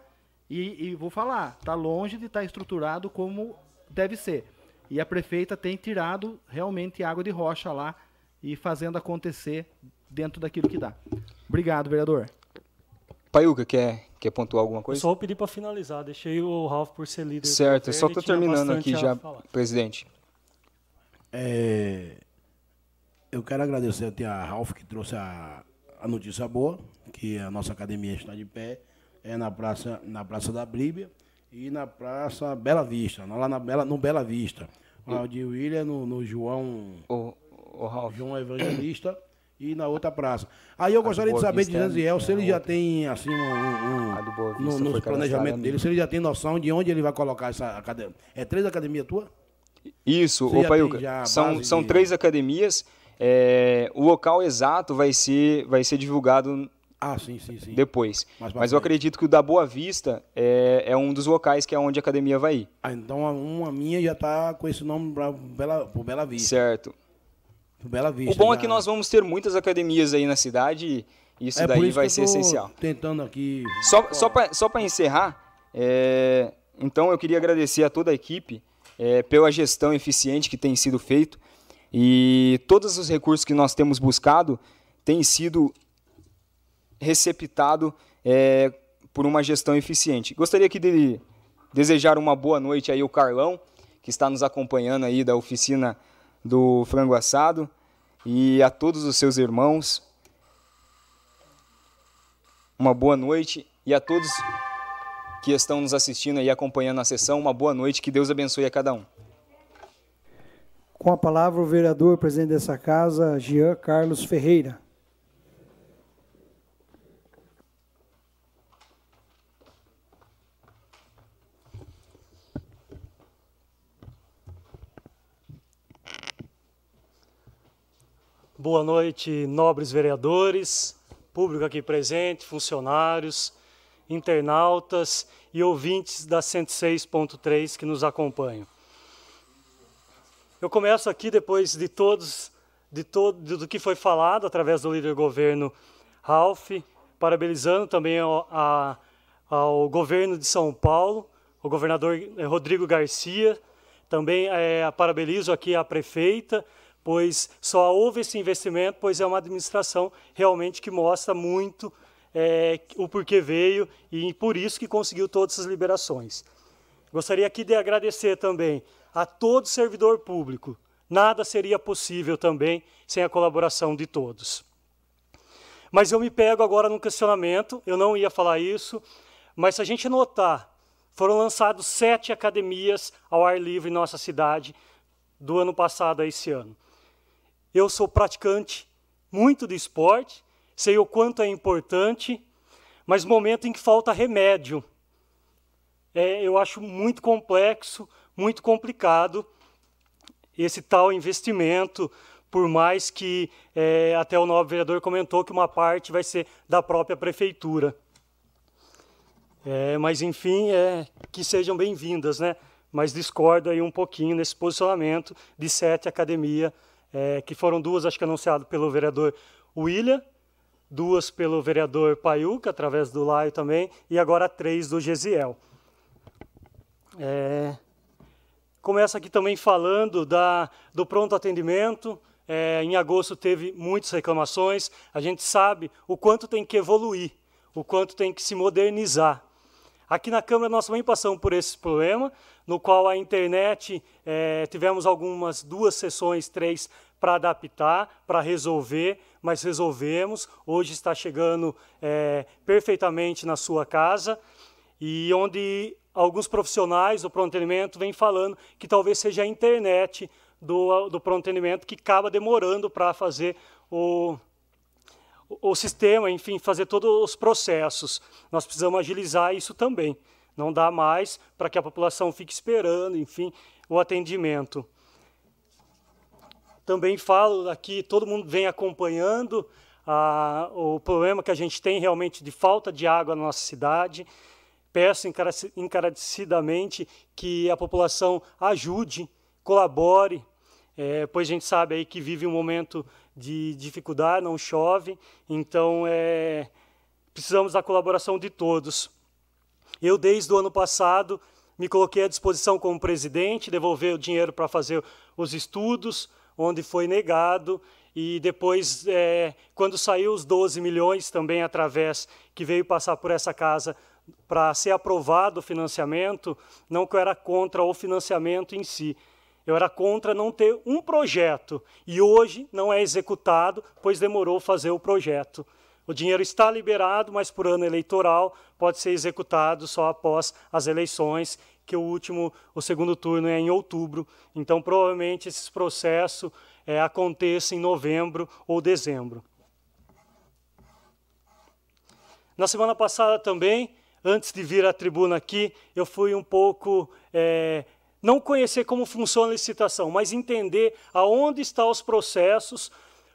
e, e vou falar, está longe de estar tá estruturado como deve ser. E a prefeita tem tirado realmente água de rocha lá e fazendo acontecer dentro daquilo que dá. Obrigado, vereador. Paiuca, quer, quer pontuar alguma coisa? Eu só pedir para finalizar, deixei o Ralph por ser líder. Certo, só estou terminando aqui já, presidente. É, eu quero agradecer até a Ralph que trouxe a, a notícia boa, que a nossa academia está de pé, é na Praça, na praça da Bíblia e na Praça Bela Vista, lá na Bela, no Bela Vista. O de William, no, no João, o, o João Evangelista e na outra praça. Aí eu gostaria de saber de Janziel se ele já tem, assim, um, um, no, no planejamento dele, se ele já tem noção de onde ele vai colocar essa academia. É três academias tua? Isso, ô Paiuca, são, são de... três academias. É, o local exato vai ser, vai ser divulgado ah, sim, sim, sim. depois. Mas, mas eu acredito que o da Boa Vista é, é um dos locais que é onde a academia vai ir. Ah, então uma minha já está com esse nome para Bela, Bela Vista. Certo. Bela Vista. O bom já... é que nós vamos ter muitas academias aí na cidade e isso é daí isso vai ser essencial. Tentando aqui. Só, só para só encerrar, é, então eu queria agradecer a toda a equipe é, pela gestão eficiente que tem sido feito e todos os recursos que nós temos buscado têm sido receptado é, por uma gestão eficiente. Gostaria aqui de desejar uma boa noite aí ao Carlão, que está nos acompanhando aí da oficina do frango assado e a todos os seus irmãos. Uma boa noite e a todos que estão nos assistindo e acompanhando a sessão, uma boa noite, que Deus abençoe a cada um. Com a palavra o vereador presidente dessa casa, Jean Carlos Ferreira. Boa noite, nobres vereadores, público aqui presente, funcionários, internautas e ouvintes da 106.3 que nos acompanham. Eu começo aqui depois de todos, de todo do que foi falado através do líder governo Ralph, parabenizando também ao, a, ao governo de São Paulo, o governador eh, Rodrigo Garcia, também é, parabenizo aqui a prefeita, pois só houve esse investimento, pois é uma administração realmente que mostra muito é, o porquê veio e por isso que conseguiu todas essas liberações. Gostaria aqui de agradecer também a todo servidor público. Nada seria possível também sem a colaboração de todos. Mas eu me pego agora num questionamento, eu não ia falar isso, mas se a gente notar, foram lançados sete academias ao ar livre em nossa cidade do ano passado a esse ano. Eu sou praticante muito de esporte, sei o quanto é importante, mas momento em que falta remédio. É, eu acho muito complexo, muito complicado esse tal investimento, por mais que é, até o novo vereador comentou que uma parte vai ser da própria prefeitura. É, mas enfim, é, que sejam bem-vindas, né? Mas discordo aí um pouquinho nesse posicionamento de sete academia é, que foram duas, acho que anunciadas pelo vereador William, duas pelo vereador Paiuca, através do Laio também, e agora três do Gesiel. É, começa aqui também falando da, do pronto atendimento. É, em agosto teve muitas reclamações. A gente sabe o quanto tem que evoluir, o quanto tem que se modernizar. Aqui na Câmara nós também passamos por esse problema, no qual a internet é, tivemos algumas duas sessões, três para adaptar, para resolver, mas resolvemos. Hoje está chegando é, perfeitamente na sua casa e onde alguns profissionais do pronto atendimento vêm falando que talvez seja a internet do, do pronto atendimento que acaba demorando para fazer o, o sistema, enfim, fazer todos os processos. Nós precisamos agilizar isso também. Não dá mais para que a população fique esperando, enfim, o atendimento. Também falo aqui, todo mundo vem acompanhando ah, o problema que a gente tem realmente de falta de água na nossa cidade. Peço encarecidamente que a população ajude, colabore, é, pois a gente sabe aí que vive um momento de dificuldade, não chove, então é, precisamos da colaboração de todos. Eu, desde o ano passado, me coloquei à disposição como presidente, devolver o dinheiro para fazer os estudos, onde foi negado, e depois, é, quando saiu os 12 milhões, também através, que veio passar por essa casa, para ser aprovado o financiamento, não que eu era contra o financiamento em si, eu era contra não ter um projeto. E hoje não é executado, pois demorou fazer o projeto. O dinheiro está liberado, mas por ano eleitoral pode ser executado só após as eleições, que o último, o segundo turno é em outubro. Então, provavelmente esse processo é, aconteça em novembro ou dezembro. Na semana passada também, antes de vir à tribuna aqui, eu fui um pouco é, não conhecer como funciona a licitação, mas entender aonde estão os processos,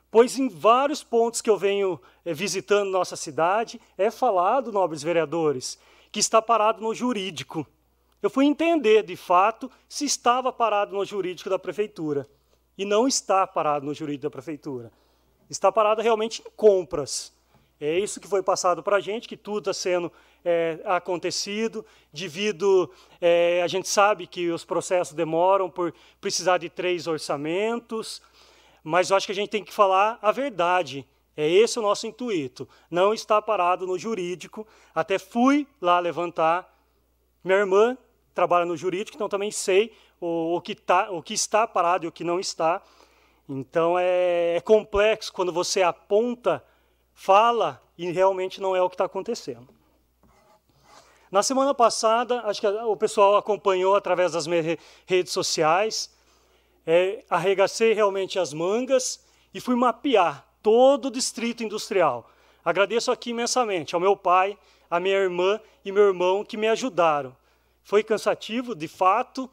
pois em vários pontos que eu venho é, visitando nossa cidade, é falado, nobres vereadores, que está parado no jurídico. Eu fui entender, de fato, se estava parado no jurídico da prefeitura. E não está parado no jurídico da prefeitura. Está parado realmente em compras. É isso que foi passado para a gente, que tudo está sendo é, acontecido, devido. É, a gente sabe que os processos demoram por precisar de três orçamentos, mas eu acho que a gente tem que falar a verdade. É esse o nosso intuito. Não está parado no jurídico. Até fui lá levantar. Minha irmã trabalha no jurídico, então também sei o, o, que, tá, o que está parado e o que não está. Então é, é complexo quando você aponta, fala e realmente não é o que está acontecendo. Na semana passada, acho que o pessoal acompanhou através das minhas redes sociais, é, arregacei realmente as mangas e fui mapear todo o distrito industrial. Agradeço aqui imensamente ao meu pai, à minha irmã e meu irmão que me ajudaram. Foi cansativo, de fato,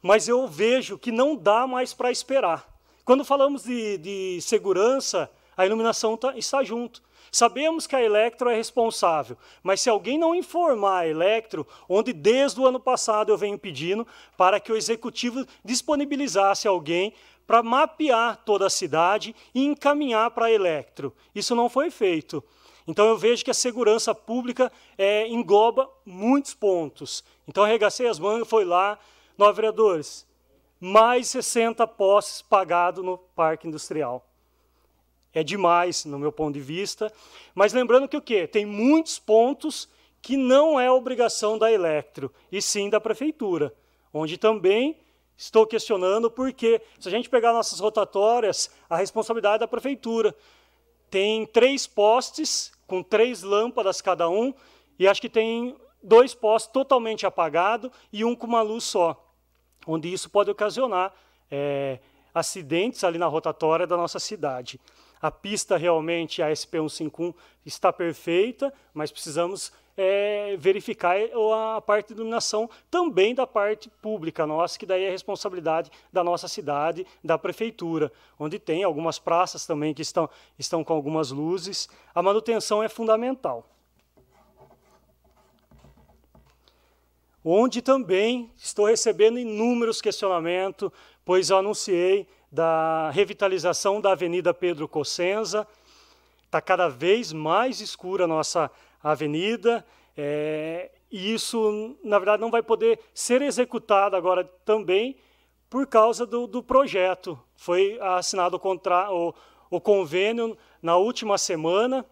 mas eu vejo que não dá mais para esperar. Quando falamos de, de segurança, a iluminação tá, está junto. Sabemos que a Electro é responsável, mas se alguém não informar a Electro, onde desde o ano passado eu venho pedindo para que o executivo disponibilizasse alguém para mapear toda a cidade e encaminhar para a Electro. Isso não foi feito. Então eu vejo que a segurança pública é, engloba muitos pontos. Então arregacei as mangas, foi lá, nove vereadores, mais 60 postes pagados no parque industrial é demais, no meu ponto de vista. Mas lembrando que o quê? Tem muitos pontos que não é obrigação da Electro, e sim da prefeitura, onde também estou questionando porque, se a gente pegar nossas rotatórias, a responsabilidade é da prefeitura. Tem três postes, com três lâmpadas cada um, e acho que tem dois postes totalmente apagados e um com uma luz só, onde isso pode ocasionar é, acidentes ali na rotatória da nossa cidade. A pista realmente, a SP151, está perfeita, mas precisamos é, verificar a parte de iluminação também da parte pública nossa, que daí é responsabilidade da nossa cidade, da prefeitura, onde tem algumas praças também que estão, estão com algumas luzes. A manutenção é fundamental. Onde também estou recebendo inúmeros questionamentos, pois eu anunciei da revitalização da Avenida Pedro Cossenza. Está cada vez mais escura a nossa avenida. É, e isso, na verdade, não vai poder ser executado agora também por causa do, do projeto. Foi assinado o, contra, o, o convênio na última semana,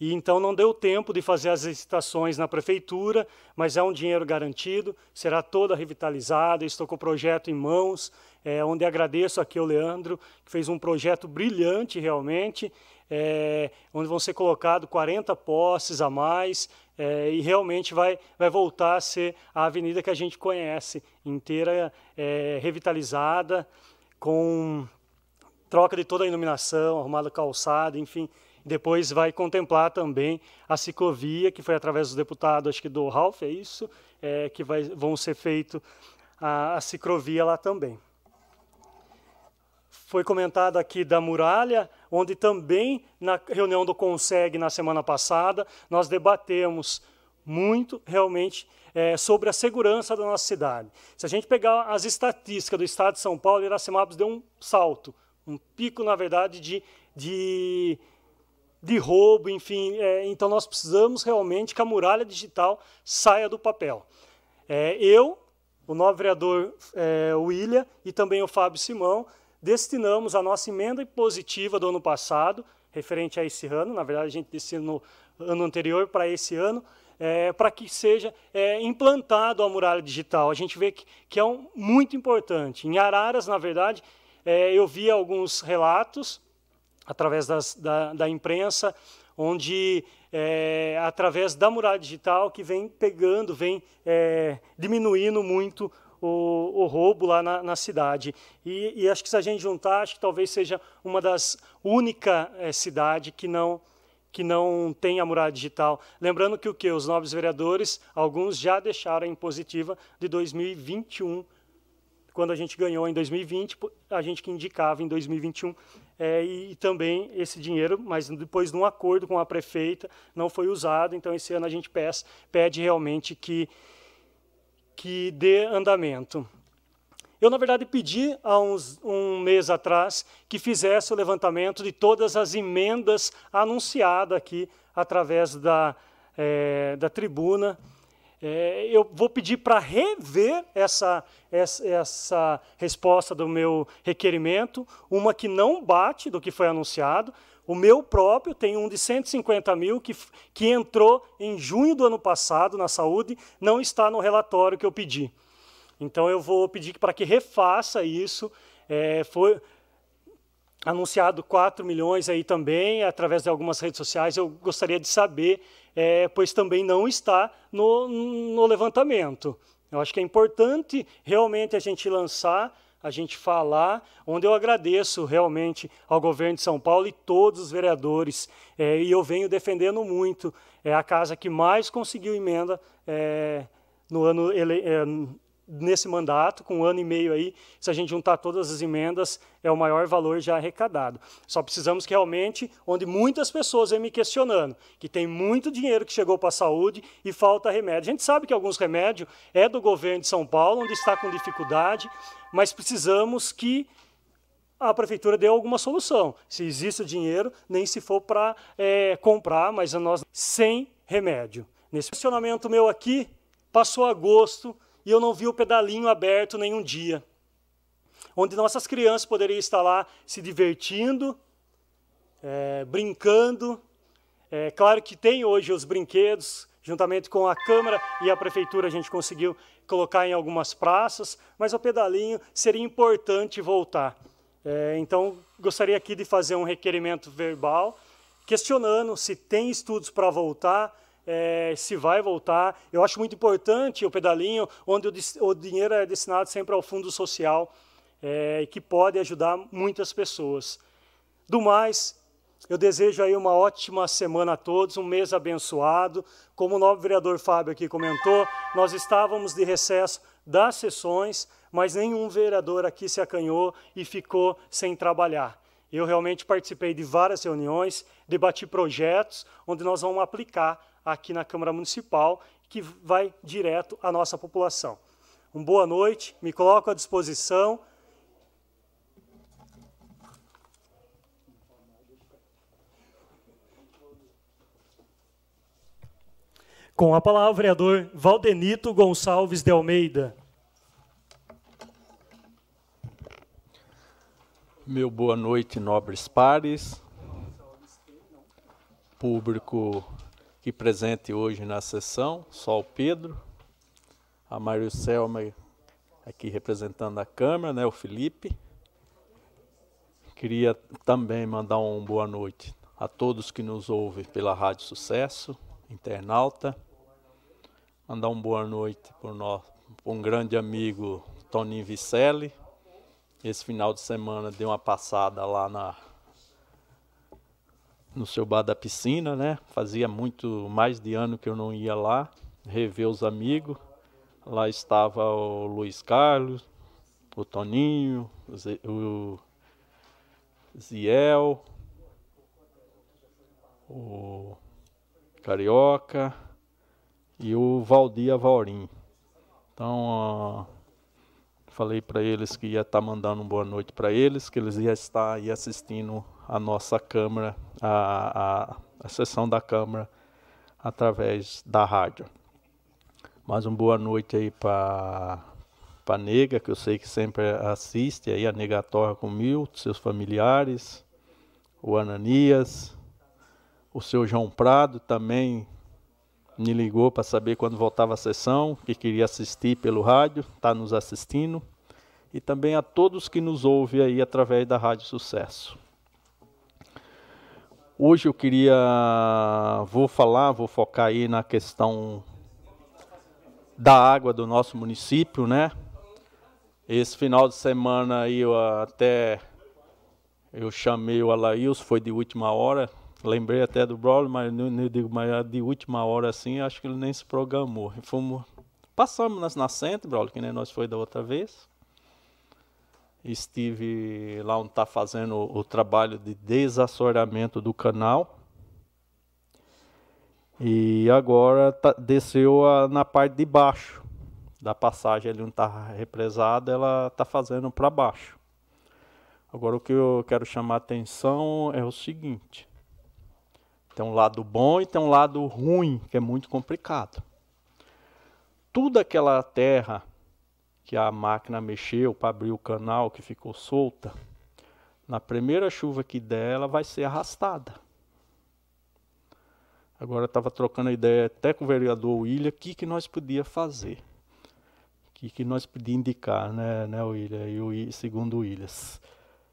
e então não deu tempo de fazer as licitações na prefeitura, mas é um dinheiro garantido, será toda revitalizada, estou com o projeto em mãos, é, onde agradeço aqui ao Leandro, que fez um projeto brilhante realmente, é, onde vão ser colocados 40 postes a mais, é, e realmente vai, vai voltar a ser a avenida que a gente conhece, inteira é, revitalizada, com troca de toda a iluminação, arrumada calçada, enfim, depois vai contemplar também a ciclovia, que foi através do deputado, acho que do Ralph, é isso, é, que vai, vão ser feito a, a ciclovia lá também. Foi comentado aqui da muralha, onde também na reunião do Conseg na semana passada, nós debatemos muito realmente é, sobre a segurança da nossa cidade. Se a gente pegar as estatísticas do estado de São Paulo, Iracemápolis deu um salto, um pico, na verdade, de, de de roubo, enfim. É, então nós precisamos realmente que a muralha digital saia do papel. É, eu, o novo vereador é, William e também o Fábio Simão destinamos a nossa emenda impositiva do ano passado, referente a esse ano, na verdade a gente destinou no ano anterior para esse ano, é, para que seja é, implantado a muralha digital. A gente vê que, que é um, muito importante. Em Araras, na verdade, é, eu vi alguns relatos através das, da, da imprensa, onde é, através da muralha digital que vem pegando, vem é, diminuindo muito o, o, roubo lá na, na cidade. E, e, acho que se a gente juntar, acho que talvez seja uma das únicas é, cidades que não que não tem a muralha digital. Lembrando que o que os nobres vereadores, alguns já deixaram a impositiva de 2021 quando a gente ganhou em 2020, a gente que indicava em 2021, é, e, e, também esse dinheiro, mas depois de um acordo com a prefeita, não foi usado, então esse ano a gente pede, pede realmente que, que dê andamento. Eu, na verdade, pedi há uns, um mês atrás que fizesse o levantamento de todas as emendas anunciadas aqui através da, é, da tribuna, é, eu vou pedir para rever essa, essa, essa resposta do meu requerimento, uma que não bate do que foi anunciado. O meu próprio tem um de 150 mil que, que entrou em junho do ano passado na saúde, não está no relatório que eu pedi. Então eu vou pedir para que refaça isso. É, foi anunciado 4 milhões aí também, através de algumas redes sociais. Eu gostaria de saber é, pois também não está no, no levantamento. Eu acho que é importante realmente a gente lançar, a gente falar, onde eu agradeço realmente ao governo de São Paulo e todos os vereadores, é, e eu venho defendendo muito. É a casa que mais conseguiu emenda é, no ano ele, é, nesse mandato, com um ano e meio aí, se a gente juntar todas as emendas, é o maior valor já arrecadado. Só precisamos que realmente, onde muitas pessoas vêm me questionando, que tem muito dinheiro que chegou para a saúde e falta remédio. A gente sabe que alguns remédios é do governo de São Paulo, onde está com dificuldade, mas precisamos que a prefeitura dê alguma solução. Se existe dinheiro, nem se for para é, comprar, mas nós sem remédio. Nesse questionamento meu aqui, passou agosto, e eu não vi o pedalinho aberto nenhum dia. Onde nossas crianças poderiam estar lá se divertindo, é, brincando. É, claro que tem hoje os brinquedos, juntamente com a Câmara e a Prefeitura, a gente conseguiu colocar em algumas praças, mas o pedalinho seria importante voltar. É, então, gostaria aqui de fazer um requerimento verbal, questionando se tem estudos para voltar, é, se vai voltar. Eu acho muito importante o pedalinho, onde o, o dinheiro é destinado sempre ao fundo social, é, que pode ajudar muitas pessoas. Do mais, eu desejo aí uma ótima semana a todos, um mês abençoado. Como o novo vereador Fábio aqui comentou, nós estávamos de recesso das sessões, mas nenhum vereador aqui se acanhou e ficou sem trabalhar. Eu realmente participei de várias reuniões, debati projetos onde nós vamos aplicar aqui na Câmara Municipal, que vai direto à nossa população. Uma boa noite, me coloco à disposição. Com a palavra, o vereador Valdenito Gonçalves de Almeida. Meu boa noite, nobres pares, público que presente hoje na sessão, só o Pedro, a Mário Selma aqui representando a Câmara, né, o Felipe. Queria também mandar uma boa noite a todos que nos ouvem pela Rádio Sucesso, internauta. Mandar uma boa noite para um grande amigo Toninho Vicelli. Esse final de semana deu uma passada lá na no seu bar da piscina, né? Fazia muito mais de ano que eu não ia lá, rever os amigos. Lá estava o Luiz Carlos, o Toninho, o Ziel, o Carioca e o Valdir Avorim. Então, uh, falei para eles que ia estar tá mandando uma boa noite para eles, que eles iam estar aí assistindo a nossa Câmara, a, a, a sessão da Câmara através da rádio. Mais uma boa noite aí para a Nega, que eu sei que sempre assiste aí, a Nega Torra com Milton, seus familiares, o Ananias, o seu João Prado também me ligou para saber quando voltava a sessão, que queria assistir pelo rádio, está nos assistindo. E também a todos que nos ouvem aí através da Rádio Sucesso. Hoje eu queria, vou falar, vou focar aí na questão da água do nosso município, né? Esse final de semana aí eu até eu chamei o Alails, foi de última hora. Lembrei até do Braulio, mas não, não digo, mas de última hora assim, acho que ele nem se programou. Fomos, passamos nas nascentes, Braulio, que nem nós foi da outra vez. Estive lá onde está fazendo o, o trabalho de desassoreamento do canal. E agora tá, desceu a, na parte de baixo da passagem ali onde está represada, ela está fazendo para baixo. Agora o que eu quero chamar a atenção é o seguinte. Tem um lado bom e tem um lado ruim, que é muito complicado. Tudo aquela terra que a máquina mexeu para abrir o canal que ficou solta, na primeira chuva que der, ela vai ser arrastada. Agora estava trocando ideia até com o vereador William, o que, que nós podia fazer. O que, que nós podia indicar, né, né William? E o, segundo o William.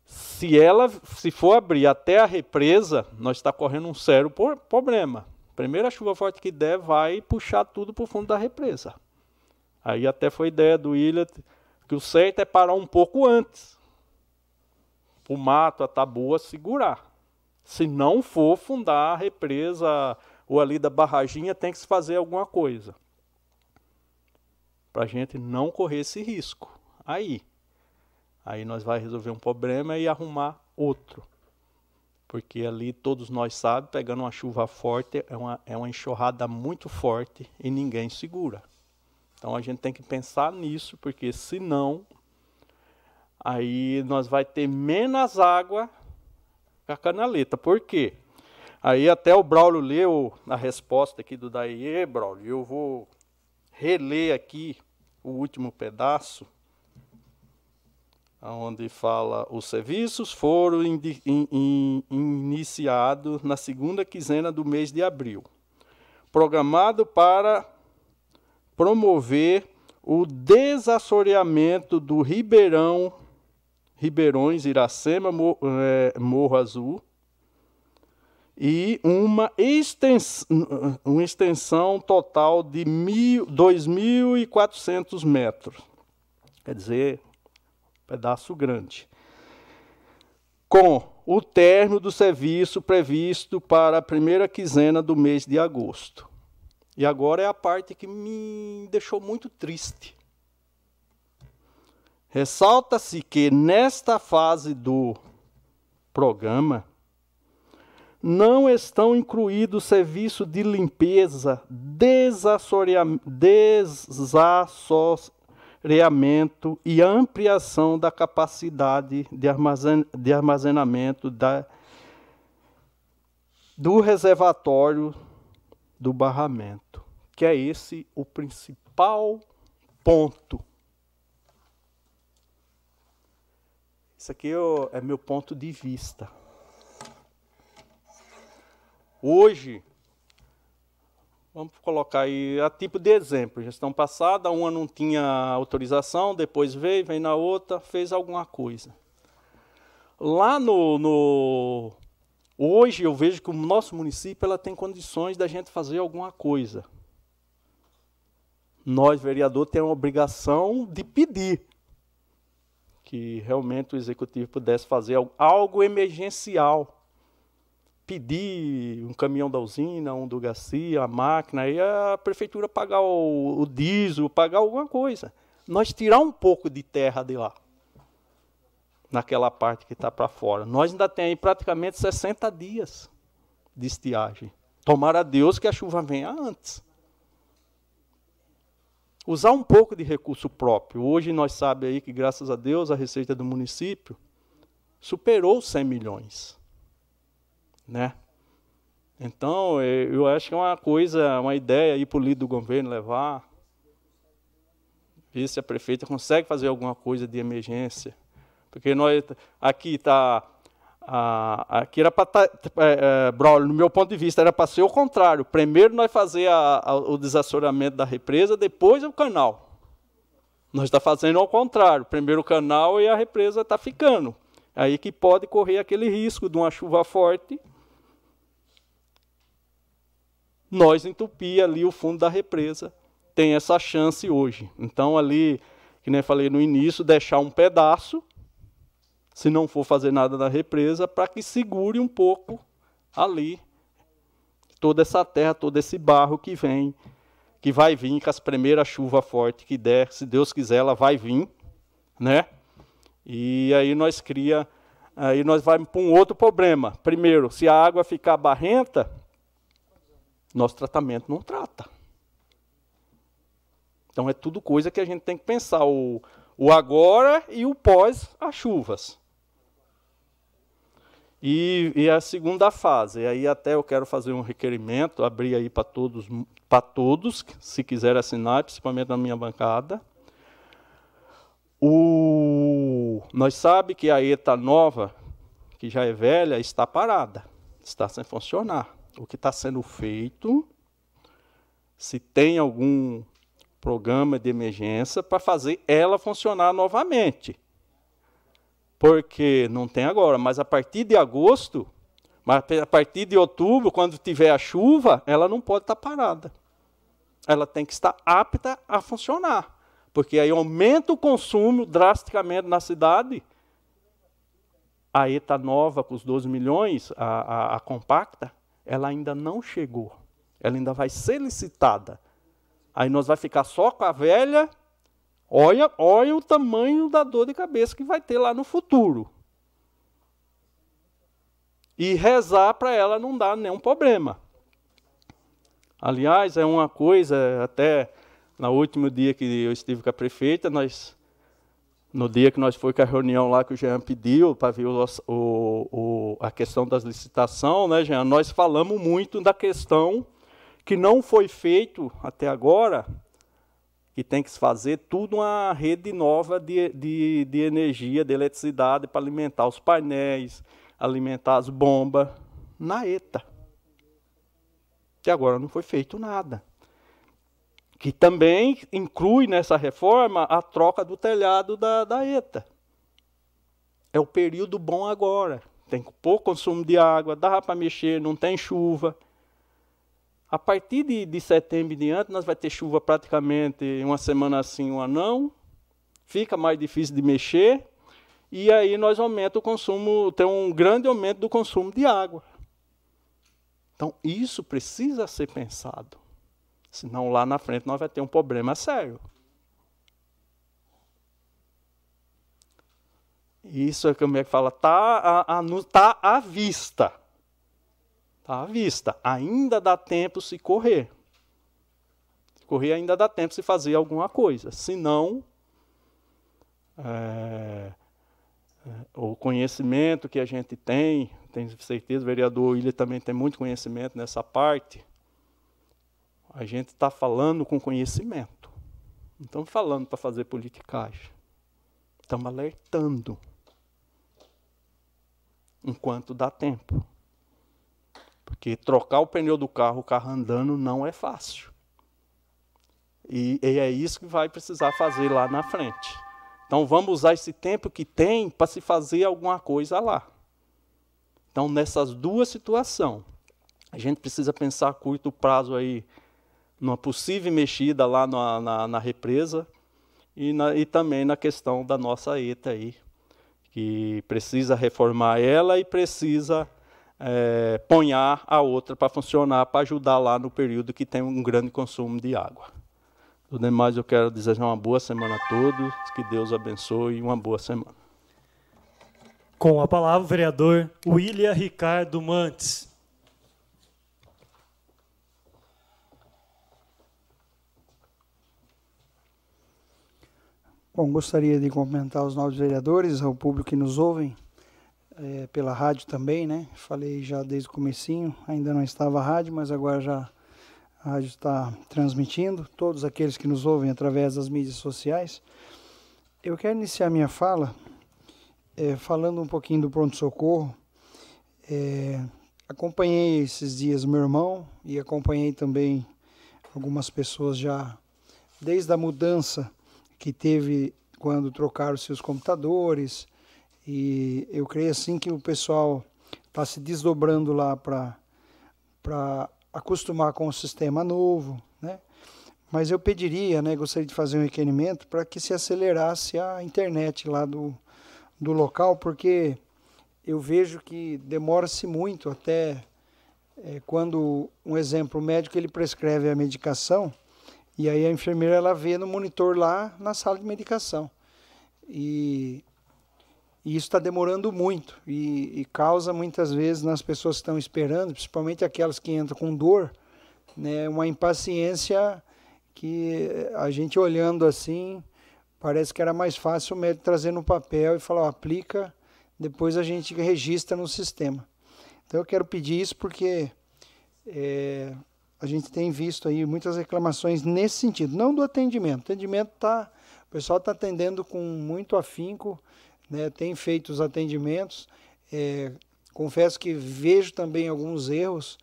Se ela, se for abrir até a represa, nós está correndo um sério problema. Primeira chuva forte que der, vai puxar tudo para o fundo da represa. Aí até foi ideia do William que o certo é parar um pouco antes. O mato, a taboa segurar. Se não for fundar a represa ou ali da barraginha, tem que se fazer alguma coisa. para a gente não correr esse risco. Aí, aí nós vai resolver um problema e arrumar outro. Porque ali todos nós sabemos, pegando uma chuva forte, é uma, é uma enxurrada muito forte e ninguém segura. Então a gente tem que pensar nisso, porque senão aí nós vai ter menos água com a canaleta. Por quê? Aí até o Braulio leu a resposta aqui do Daie, Braulio, eu vou reler aqui o último pedaço, onde fala: os serviços foram in, in, in, iniciados na segunda quinzena do mês de abril, programado para promover o desassoreamento do Ribeirão, Ribeirões, Iracema, é, Morro Azul, e uma extensão, uma extensão total de 2.400 metros. Quer dizer, um pedaço grande. Com o término do serviço previsto para a primeira quinzena do mês de agosto. E agora é a parte que me deixou muito triste. Ressalta-se que nesta fase do programa, não estão incluídos serviço de limpeza, desassoreamento e ampliação da capacidade de, armazen de armazenamento da, do reservatório do barramento, que é esse o principal ponto. Isso aqui é, é meu ponto de vista. Hoje, vamos colocar aí a tipo de exemplo, gestão passada, uma não tinha autorização, depois veio, vem na outra, fez alguma coisa. Lá no, no hoje eu vejo que o nosso município ela tem condições da gente fazer alguma coisa. Nós, vereador, temos a obrigação de pedir que realmente o executivo pudesse fazer algo emergencial pedir um caminhão da usina, um do Garcia, a máquina, aí a prefeitura pagar o, o diesel, pagar alguma coisa. Nós tirar um pouco de terra de lá, naquela parte que está para fora. Nós ainda tem aí praticamente 60 dias de estiagem. Tomara a Deus que a chuva venha antes. Usar um pouco de recurso próprio. Hoje nós sabemos aí que, graças a Deus, a receita do município superou 100 milhões né? Então, é, eu acho que é uma coisa, uma ideia aí para o líder do governo levar, ver se a prefeita consegue fazer alguma coisa de emergência. Porque nós, aqui está, aqui era para tá, é, é, no meu ponto de vista, era para ser o contrário. Primeiro nós fazer a, a, o desassoramento da represa, depois o canal. Nós está fazendo ao contrário. Primeiro o canal e a represa está ficando. Aí que pode correr aquele risco de uma chuva forte nós entupir ali o fundo da represa. Tem essa chance hoje. Então, ali, que nem falei no início, deixar um pedaço, se não for fazer nada na represa, para que segure um pouco ali toda essa terra, todo esse barro que vem, que vai vir com as primeiras chuvas fortes que der, se Deus quiser, ela vai vir, né? E aí nós cria, aí nós vamos para um outro problema. Primeiro, se a água ficar barrenta, nosso tratamento não trata. Então é tudo coisa que a gente tem que pensar, o, o agora e o pós as chuvas. E, e, a segunda fase, aí até eu quero fazer um requerimento, abrir aí para todos, para todos, se quiser assinar, principalmente na minha bancada. O, nós sabe que a ETA nova, que já é velha, está parada, está sem funcionar o que está sendo feito, se tem algum programa de emergência para fazer ela funcionar novamente. Porque não tem agora, mas a partir de agosto, a partir de outubro, quando tiver a chuva, ela não pode estar parada. Ela tem que estar apta a funcionar. Porque aí aumenta o consumo drasticamente na cidade. A ETA nova, com os 12 milhões, a, a, a compacta, ela ainda não chegou. Ela ainda vai ser licitada. Aí nós vai ficar só com a velha Olha, olha o tamanho da dor de cabeça que vai ter lá no futuro. E rezar para ela não dar nenhum problema. Aliás, é uma coisa, até no último dia que eu estive com a prefeita, nós, no dia que nós foi com a reunião lá que o Jean pediu para ver o, o, o, a questão das licitações, né, Jean, nós falamos muito da questão que não foi feito até agora, que tem que se fazer tudo uma rede nova de, de, de energia, de eletricidade para alimentar os painéis, alimentar as bombas na ETA. Até agora não foi feito nada. Que também inclui nessa reforma a troca do telhado da, da ETA. É o período bom agora. Tem pouco consumo de água, dá para mexer, não tem chuva. A partir de, de setembro em diante, nós vai ter chuva praticamente uma semana assim, uma não. Fica mais difícil de mexer. E aí nós aumenta o consumo, tem um grande aumento do consumo de água. Então, isso precisa ser pensado. Senão lá na frente nós vai ter um problema sério. Isso é como é que fala, está à, tá à vista. Está à vista. Ainda dá tempo se correr. Se correr ainda dá tempo se fazer alguma coisa. Se não, é, é, o conhecimento que a gente tem, tenho certeza, o vereador William também tem muito conhecimento nessa parte. A gente está falando com conhecimento. Não estamos falando para fazer politicagem. Estamos alertando. Enquanto dá tempo. Porque trocar o pneu do carro, o carro andando, não é fácil. E, e é isso que vai precisar fazer lá na frente. Então vamos usar esse tempo que tem para se fazer alguma coisa lá. Então, nessas duas situações, a gente precisa pensar a curto prazo aí numa possível mexida lá na, na, na represa e, na, e, também na questão da nossa ETA aí, que precisa reformar ela e precisa é, ponhar a outra para funcionar, para ajudar lá no período que tem um grande consumo de água. Do demais, eu quero desejar uma boa semana a todos, que Deus abençoe e uma boa semana. Com a palavra, o vereador William Ricardo Mantes. Bom, gostaria de cumprimentar os novos vereadores, ao público que nos ouvem é, pela rádio também, né? Falei já desde o comecinho, ainda não estava a rádio, mas agora já a rádio está transmitindo. Todos aqueles que nos ouvem através das mídias sociais. Eu quero iniciar minha fala é, falando um pouquinho do pronto-socorro. É, acompanhei esses dias meu irmão e acompanhei também algumas pessoas já desde a mudança que teve quando trocaram seus computadores, e eu creio assim que o pessoal está se desdobrando lá para acostumar com o sistema novo, né? Mas eu pediria, né, gostaria de fazer um requerimento para que se acelerasse a internet lá do, do local, porque eu vejo que demora-se muito até é, quando, um exemplo, o médico ele prescreve a medicação e aí a enfermeira ela vê no monitor lá na sala de medicação. E e isso está demorando muito e, e, causa muitas vezes nas pessoas que estão esperando, principalmente aquelas que entram com dor, né, uma impaciência que a gente olhando assim, parece que era mais fácil o médico trazer no papel e falar, ó, aplica, depois a gente registra no sistema. Então eu quero pedir isso porque é, a gente tem visto aí muitas reclamações nesse sentido, não do atendimento. O atendimento tá, o pessoal está atendendo com muito afinco, né, tem feito os atendimentos. É, confesso que vejo também alguns erros,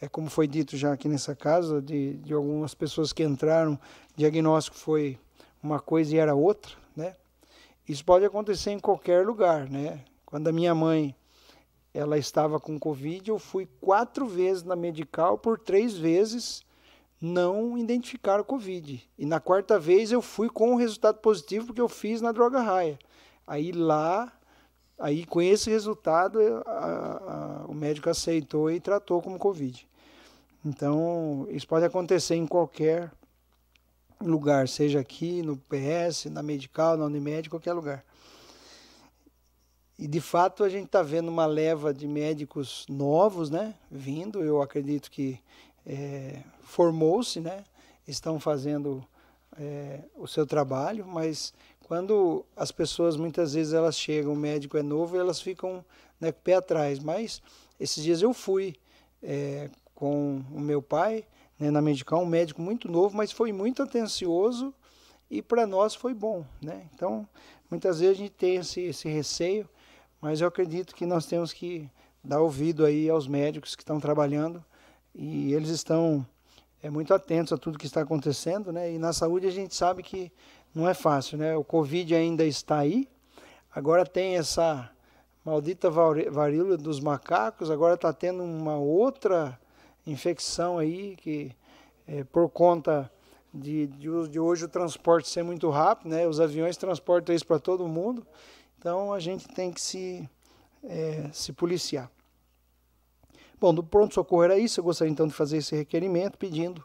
é como foi dito já aqui nessa casa, de, de algumas pessoas que entraram, diagnóstico foi uma coisa e era outra, né? Isso pode acontecer em qualquer lugar, né? Quando a minha mãe ela estava com Covid, eu fui quatro vezes na medical, por três vezes não identificaram Covid. E na quarta vez eu fui com o resultado positivo porque eu fiz na droga raia. Aí lá, aí com esse resultado, a, a, o médico aceitou e tratou como Covid. Então, isso pode acontecer em qualquer lugar, seja aqui no PS, na Medical, na Unimed, qualquer lugar. E de fato a gente está vendo uma leva de médicos novos, né, vindo. Eu acredito que é, formou-se, né, estão fazendo é, o seu trabalho, mas quando as pessoas muitas vezes elas chegam, o médico é novo, elas ficam né, com o pé atrás. Mas esses dias eu fui é, com o meu pai né, na Medical, um médico muito novo, mas foi muito atencioso e para nós foi bom, né? Então muitas vezes a gente tem esse, esse receio mas eu acredito que nós temos que dar ouvido aí aos médicos que estão trabalhando e eles estão é, muito atentos a tudo que está acontecendo, né? E na saúde a gente sabe que não é fácil, né? O Covid ainda está aí, agora tem essa maldita varíola dos macacos, agora está tendo uma outra infecção aí que é, por conta de, de, de hoje o transporte ser muito rápido, né? Os aviões transportam isso para todo mundo. Então a gente tem que se, é, se policiar. Bom, do pronto-socorro era isso. Eu gostaria então de fazer esse requerimento pedindo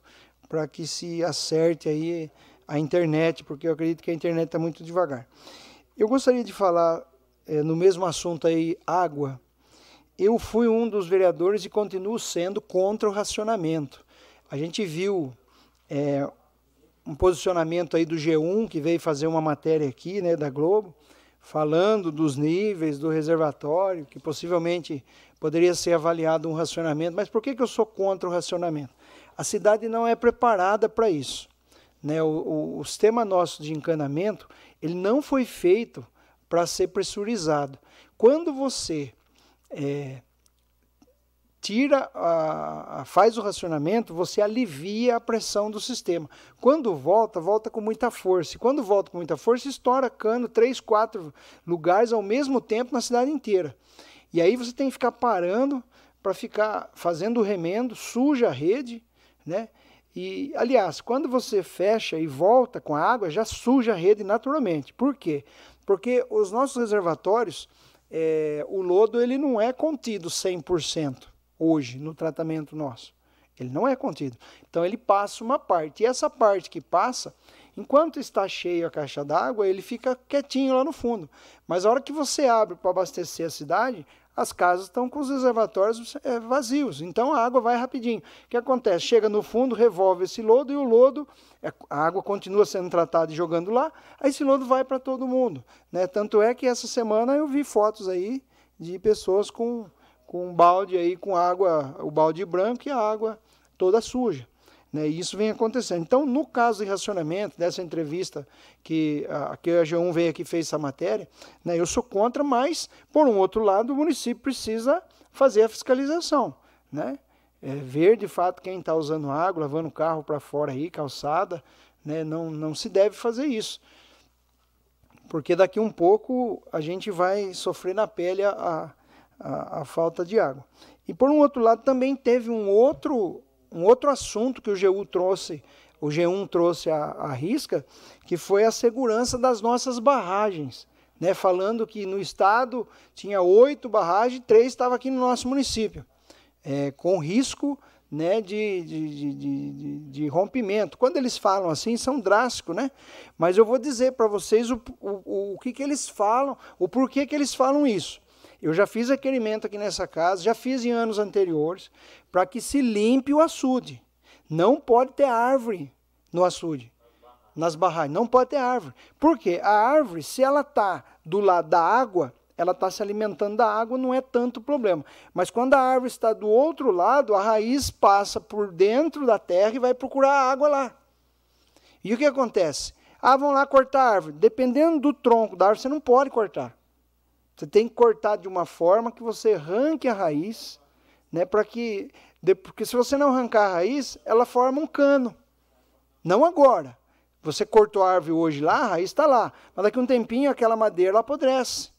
para que se acerte aí a internet, porque eu acredito que a internet está muito devagar. Eu gostaria de falar é, no mesmo assunto aí, água. Eu fui um dos vereadores e continuo sendo contra o racionamento. A gente viu é, um posicionamento aí do G1, que veio fazer uma matéria aqui, né, da Globo, falando dos níveis do reservatório, que possivelmente poderia ser avaliado um racionamento. Mas por que, que eu sou contra o racionamento? A cidade não é preparada para isso. Né? O, o, o, sistema nosso de encanamento ele não foi feito para ser pressurizado. Quando você é, tira, a, a, faz o racionamento, você alivia a pressão do sistema. Quando volta, volta com muita força. E quando volta com muita força, estoura cano, três, quatro lugares ao mesmo tempo na cidade inteira. E aí você tem que ficar parando para ficar fazendo remendo, suja a rede, né? E, aliás, quando você fecha e volta com a água, já suja a rede naturalmente. Por quê? Porque os nossos reservatórios, é, o lodo ele não é contido 100% hoje no tratamento nosso. Ele não é contido. Então ele passa uma parte. E essa parte que passa, enquanto está cheia a caixa d'água, ele fica quietinho lá no fundo. Mas a hora que você abre para abastecer a cidade, as casas estão com os reservatórios é, vazios. Então a água vai rapidinho. O que acontece? Chega no fundo, revolve esse lodo e o lodo, é, a água continua sendo tratada e jogando lá, aí esse lodo vai para todo mundo. Né? Tanto é que essa semana eu vi fotos aí de pessoas com com um balde aí com água, o balde branco e a água toda suja. Né? E isso vem acontecendo. Então, no caso de racionamento, dessa entrevista que a, que a G1 veio aqui fez essa matéria, né, eu sou contra, mas, por um outro lado, o município precisa fazer a fiscalização. Né? É, ver de fato quem está usando água, lavando o carro para fora aí, calçada, né? não, não se deve fazer isso. Porque daqui um pouco a gente vai sofrer na pele a a, a, falta de água. E por um outro lado também teve um outro, um outro assunto que o GU trouxe, o G1 trouxe à, à risca, que foi a segurança das nossas barragens. Né, falando que no estado tinha oito barragens, três estavam aqui no nosso município, é, com risco né, de, de, de, de, rompimento. Quando eles falam assim, são drásticos, né? Mas eu vou dizer para vocês o, o, o que, que eles falam, o porquê que eles falam isso. Eu já fiz requerimento aqui nessa casa, já fiz em anos anteriores, para que se limpe o açude. Não pode ter árvore no açude, nas barragens. Não pode ter árvore. Por quê? A árvore, se ela está do lado da água, ela está se alimentando da água, não é tanto problema. Mas quando a árvore está do outro lado, a raiz passa por dentro da terra e vai procurar água lá. E o que acontece? Ah, vão lá cortar a árvore. Dependendo do tronco da árvore, você não pode cortar. Você tem que cortar de uma forma que você arranque a raiz, né, para que porque se você não arrancar a raiz, ela forma um cano. Não agora. Você cortou a árvore hoje lá, a raiz está lá. Mas daqui a um tempinho aquela madeira apodrece.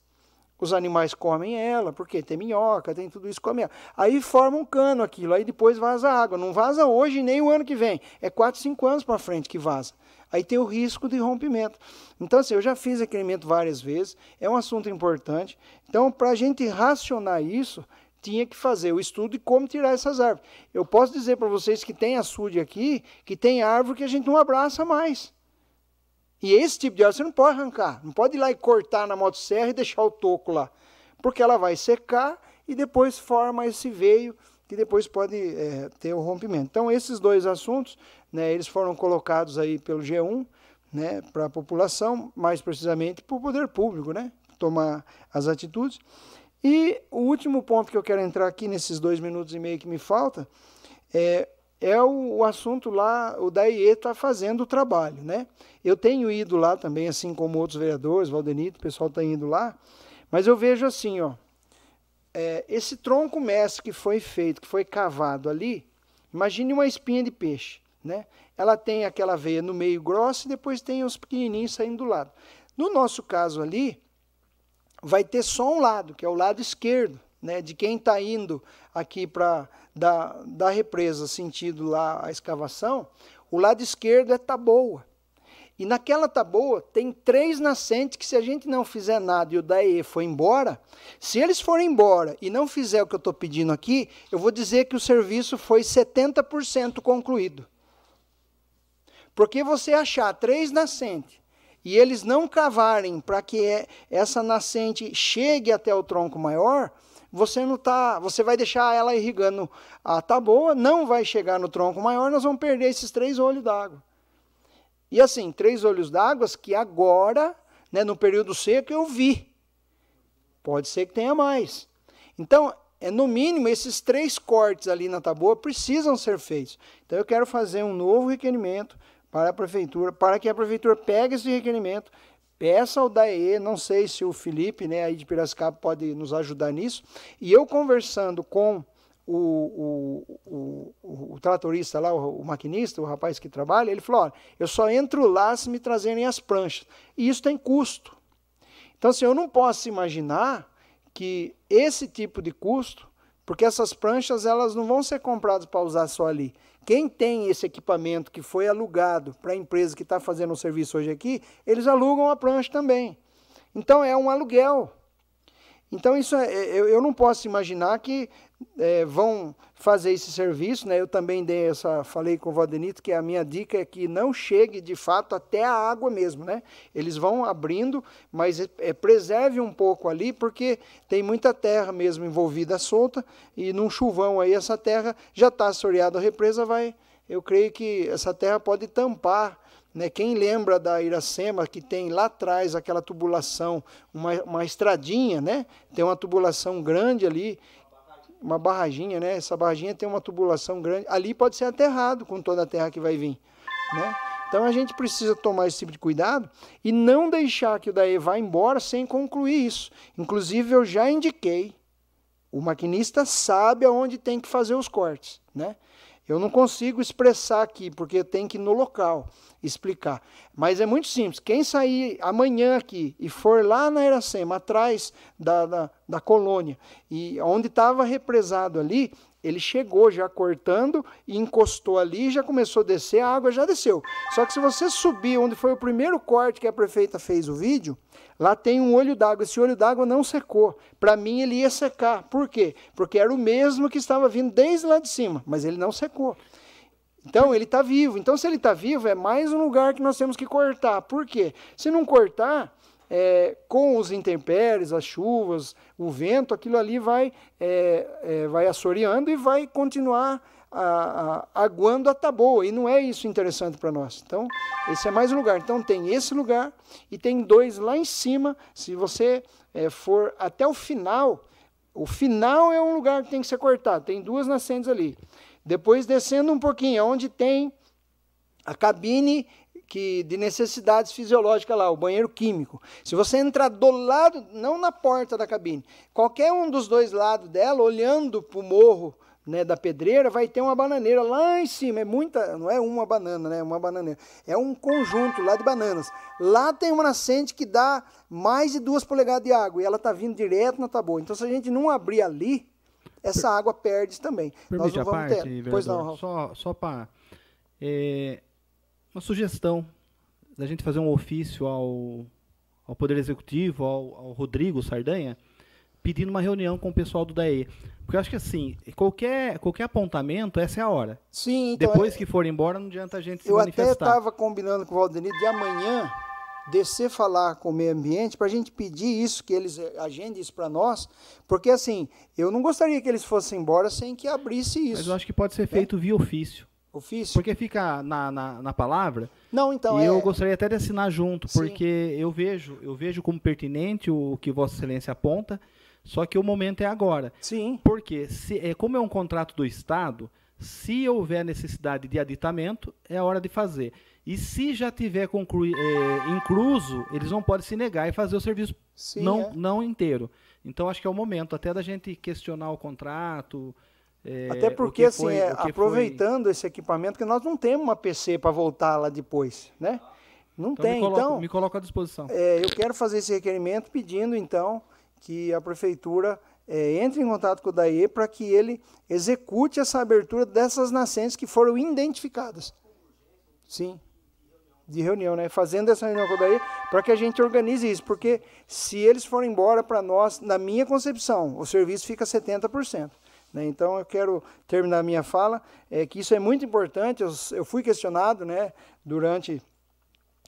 Os animais comem ela, porque tem minhoca, tem tudo isso, come ela. Aí forma um cano aquilo, aí depois vaza água. Não vaza hoje nem o ano que vem. É 4, 5 anos para frente que vaza aí tem o risco de rompimento. Então, assim, eu já fiz requerimento várias vezes, é um assunto importante. Então, para a gente racionar isso, tinha que fazer o estudo de como tirar essas árvores. Eu posso dizer para vocês que tem açude aqui, que tem árvore que a gente não abraça mais. E esse tipo de árvore você não pode arrancar, não pode ir lá e cortar na motosserra e deixar o toco lá, porque ela vai secar e depois forma esse veio que depois pode é, ter o rompimento. Então esses dois assuntos, né, eles foram colocados aí pelo G1, né, para a população, mais precisamente para o poder público, né, tomar as atitudes. E o último ponto que eu quero entrar aqui nesses dois minutos e meio que me falta é, é o, o assunto lá, o DAIE está fazendo o trabalho. Né? Eu tenho ido lá também, assim como outros vereadores, Valdenito, o pessoal está indo lá, mas eu vejo assim, ó, é, esse tronco mestre que foi feito, que foi cavado ali, imagine uma espinha de peixe. Né? Ela tem aquela veia no meio grossa e depois tem os pequenininhos saindo do lado. No nosso caso ali, vai ter só um lado, que é o lado esquerdo, né, de quem está indo aqui para da, da represa sentido lá a escavação, o lado esquerdo é taboa. E naquela taboa tem três nascentes que se a gente não fizer nada e o DAE for embora, se eles forem embora e não fizer o que eu estou pedindo aqui, eu vou dizer que o serviço foi 70% concluído. Porque você achar três nascentes e eles não cavarem para que é, essa nascente chegue até o tronco maior, você não tá, você vai deixar ela irrigando a taboa, não vai chegar no tronco maior, nós vamos perder esses três olhos d'água. E assim, três olhos d'água que agora, né, no período seco, eu vi. Pode ser que tenha mais. Então, é no mínimo esses três cortes ali na taboa precisam ser feitos. Então eu quero fazer um novo requerimento para a prefeitura, para que a prefeitura pegue esse requerimento, peça ao DAE, não sei se o Felipe, né, aí de Piracicaba pode nos ajudar nisso, e eu conversando com o, o, o, o tratorista lá, o, o, maquinista, o rapaz que trabalha, ele falou, olha, eu só entro lá se me trazerem as pranchas, e isso tem custo. Então, assim, eu não posso imaginar que esse tipo de custo, porque essas pranchas elas não vão ser compradas para usar só ali. Quem tem esse equipamento que foi alugado para a empresa que está fazendo o serviço hoje aqui, eles alugam a prancha também. Então é um aluguel. Então isso é, é eu, eu não posso imaginar que é, vão fazer esse serviço, né? Eu também dei essa, falei com o Valdenito que a minha dica é que não chegue de fato até a água mesmo, né? Eles vão abrindo, mas é, é, preserve um pouco ali, porque tem muita terra mesmo envolvida solta e num chuvão aí essa terra já está assoreada a represa, vai, eu creio que essa terra pode tampar né? Quem lembra da Iracema, que tem lá atrás aquela tubulação, uma, uma estradinha, né? tem uma tubulação grande ali, uma barraginha, né? Essa barraginha tem uma tubulação grande. Ali pode ser aterrado com toda a terra que vai vir, né? Então a gente precisa tomar esse tipo de cuidado e não deixar que o DAE vá embora sem concluir isso. Inclusive eu já indiquei, o maquinista sabe aonde tem que fazer os cortes, né? Eu não consigo expressar aqui, porque tem que ir no local explicar. Mas é muito simples. Quem sair amanhã aqui e for lá na Iracema, atrás da, da, da colônia, e onde estava represado ali, ele chegou já cortando e encostou ali, já começou a descer, a água já desceu. Só que se você subir onde foi o primeiro corte que a prefeita fez o vídeo, lá tem um olho d'água. Esse olho d'água não secou. Para mim ele ia secar. Por quê? Porque era o mesmo que estava vindo desde lá de cima, mas ele não secou. Então ele está vivo. Então se ele está vivo, é mais um lugar que nós temos que cortar. Por quê? Se não cortar, é, com os intempéries, as chuvas, o vento, aquilo ali vai, é, é, vai assoreando e vai continuar a, a, aguando a taboa. E não é isso interessante para nós. Então, esse é mais um lugar. Então, tem esse lugar e tem dois lá em cima. Se você é, for até o final, o final é um lugar que tem que ser cortado. Tem duas nascentes ali. Depois, descendo um pouquinho, onde tem a cabine que de necessidades fisiológicas lá, o banheiro químico. Se você entrar do lado, não na porta da cabine, qualquer um dos dois lados dela, olhando para o morro né, da pedreira, vai ter uma bananeira lá em cima. É muita, não é uma banana, né? Uma bananeira. É um conjunto lá de bananas. Lá tem uma nascente que dá mais de duas polegadas de água e ela está vindo direto na taboa. Então, se a gente não abrir ali, essa água perde também. Permite Nós não vamos parte, ter. Vereador, pois não, Só, só para é, uma sugestão da gente fazer um ofício ao, ao Poder Executivo, ao, ao Rodrigo Sardanha, pedindo uma reunião com o pessoal do DAE. Porque eu acho que assim, qualquer, qualquer apontamento, essa é a hora. Sim, então, Depois é- que for embora, não adianta a gente se Eu até manifestar. estava combinando com o Valdenir de amanhã descer falar com o meio ambiente para a gente pedir isso, que eles eh, agendem isso para nós, porque assim, eu não gostaria que eles fossem embora sem que abrisse isso. Mas eu acho que pode ser feito via ofício. Ofício? Porque fica na, na, na palavra. Não, então e é- eu gostaria até de assinar junto, Sim. porque eu vejo, eu vejo como pertinente o que Vossa Excelência aponta, só que o momento é agora. Sim. Porque se, é, como é um contrato do Estado, se houver necessidade de aditamento, é a hora de fazer. E se já tiver conclui, é, incluso, eles não podem se negar e fazer o serviço Sim, não, é. não inteiro. Então acho que é o momento até da gente questionar o contrato. é, Até porque, que assim, foi- é, o que foi- aproveitando esse equipamento, que nós não temos uma PC para voltar lá depois, né? Não Então, tem, me coloco, então... me coloco à disposição. É, eu quero fazer esse requerimento pedindo, então, que a prefeitura é, entre em contato com o DAE para que ele execute essa abertura dessas nascentes que foram identificadas. Sim, de reunião, né? Fazendo essa reunião com o DAE para que a gente organize isso, porque se eles forem embora para nós, na minha concepção, o serviço fica 70%. Né? Então eu quero terminar minha fala, é que isso é muito importante, eu, eu fui questionado né, durante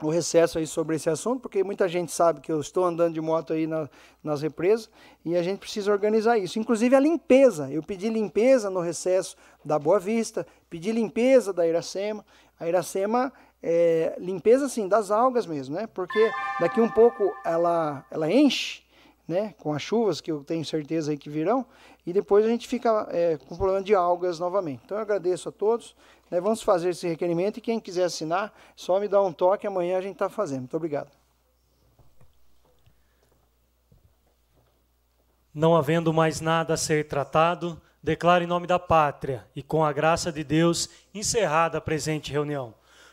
o recesso aí sobre esse assunto, porque muita gente sabe que eu estou andando de moto aí na- nas represas e a gente precisa organizar isso. Inclusive a limpeza. Eu pedi limpeza no recesso da Boa Vista, pedi limpeza da Iracema. A Iracema, é, limpeza assim, das algas mesmo, né? Porque daqui um pouco ela, ela enche, né? Com as chuvas que eu tenho certeza aí que virão, e depois a gente fica é, com problema de algas novamente. Então eu agradeço a todos. né? Vamos fazer esse requerimento e quem quiser assinar, só me dá um toque, amanhã a gente está fazendo. Muito obrigado. Não havendo mais nada a ser tratado, declaro em nome da pátria e com a graça de Deus encerrada a presente reunião.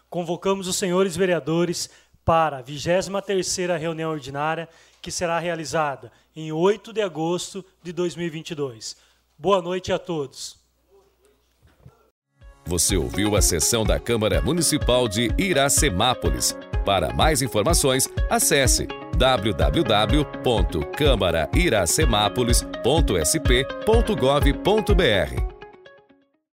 Convocamos os senhores vereadores para a 23ª reunião ordinária, que será realizada em 8 de agosto de 2022. Boa noite a todos. Você ouviu a sessão da Câmara Municipal de Iracemápolis. Para mais informações, acesse www.câmarairacemápolis.sp.gov.br.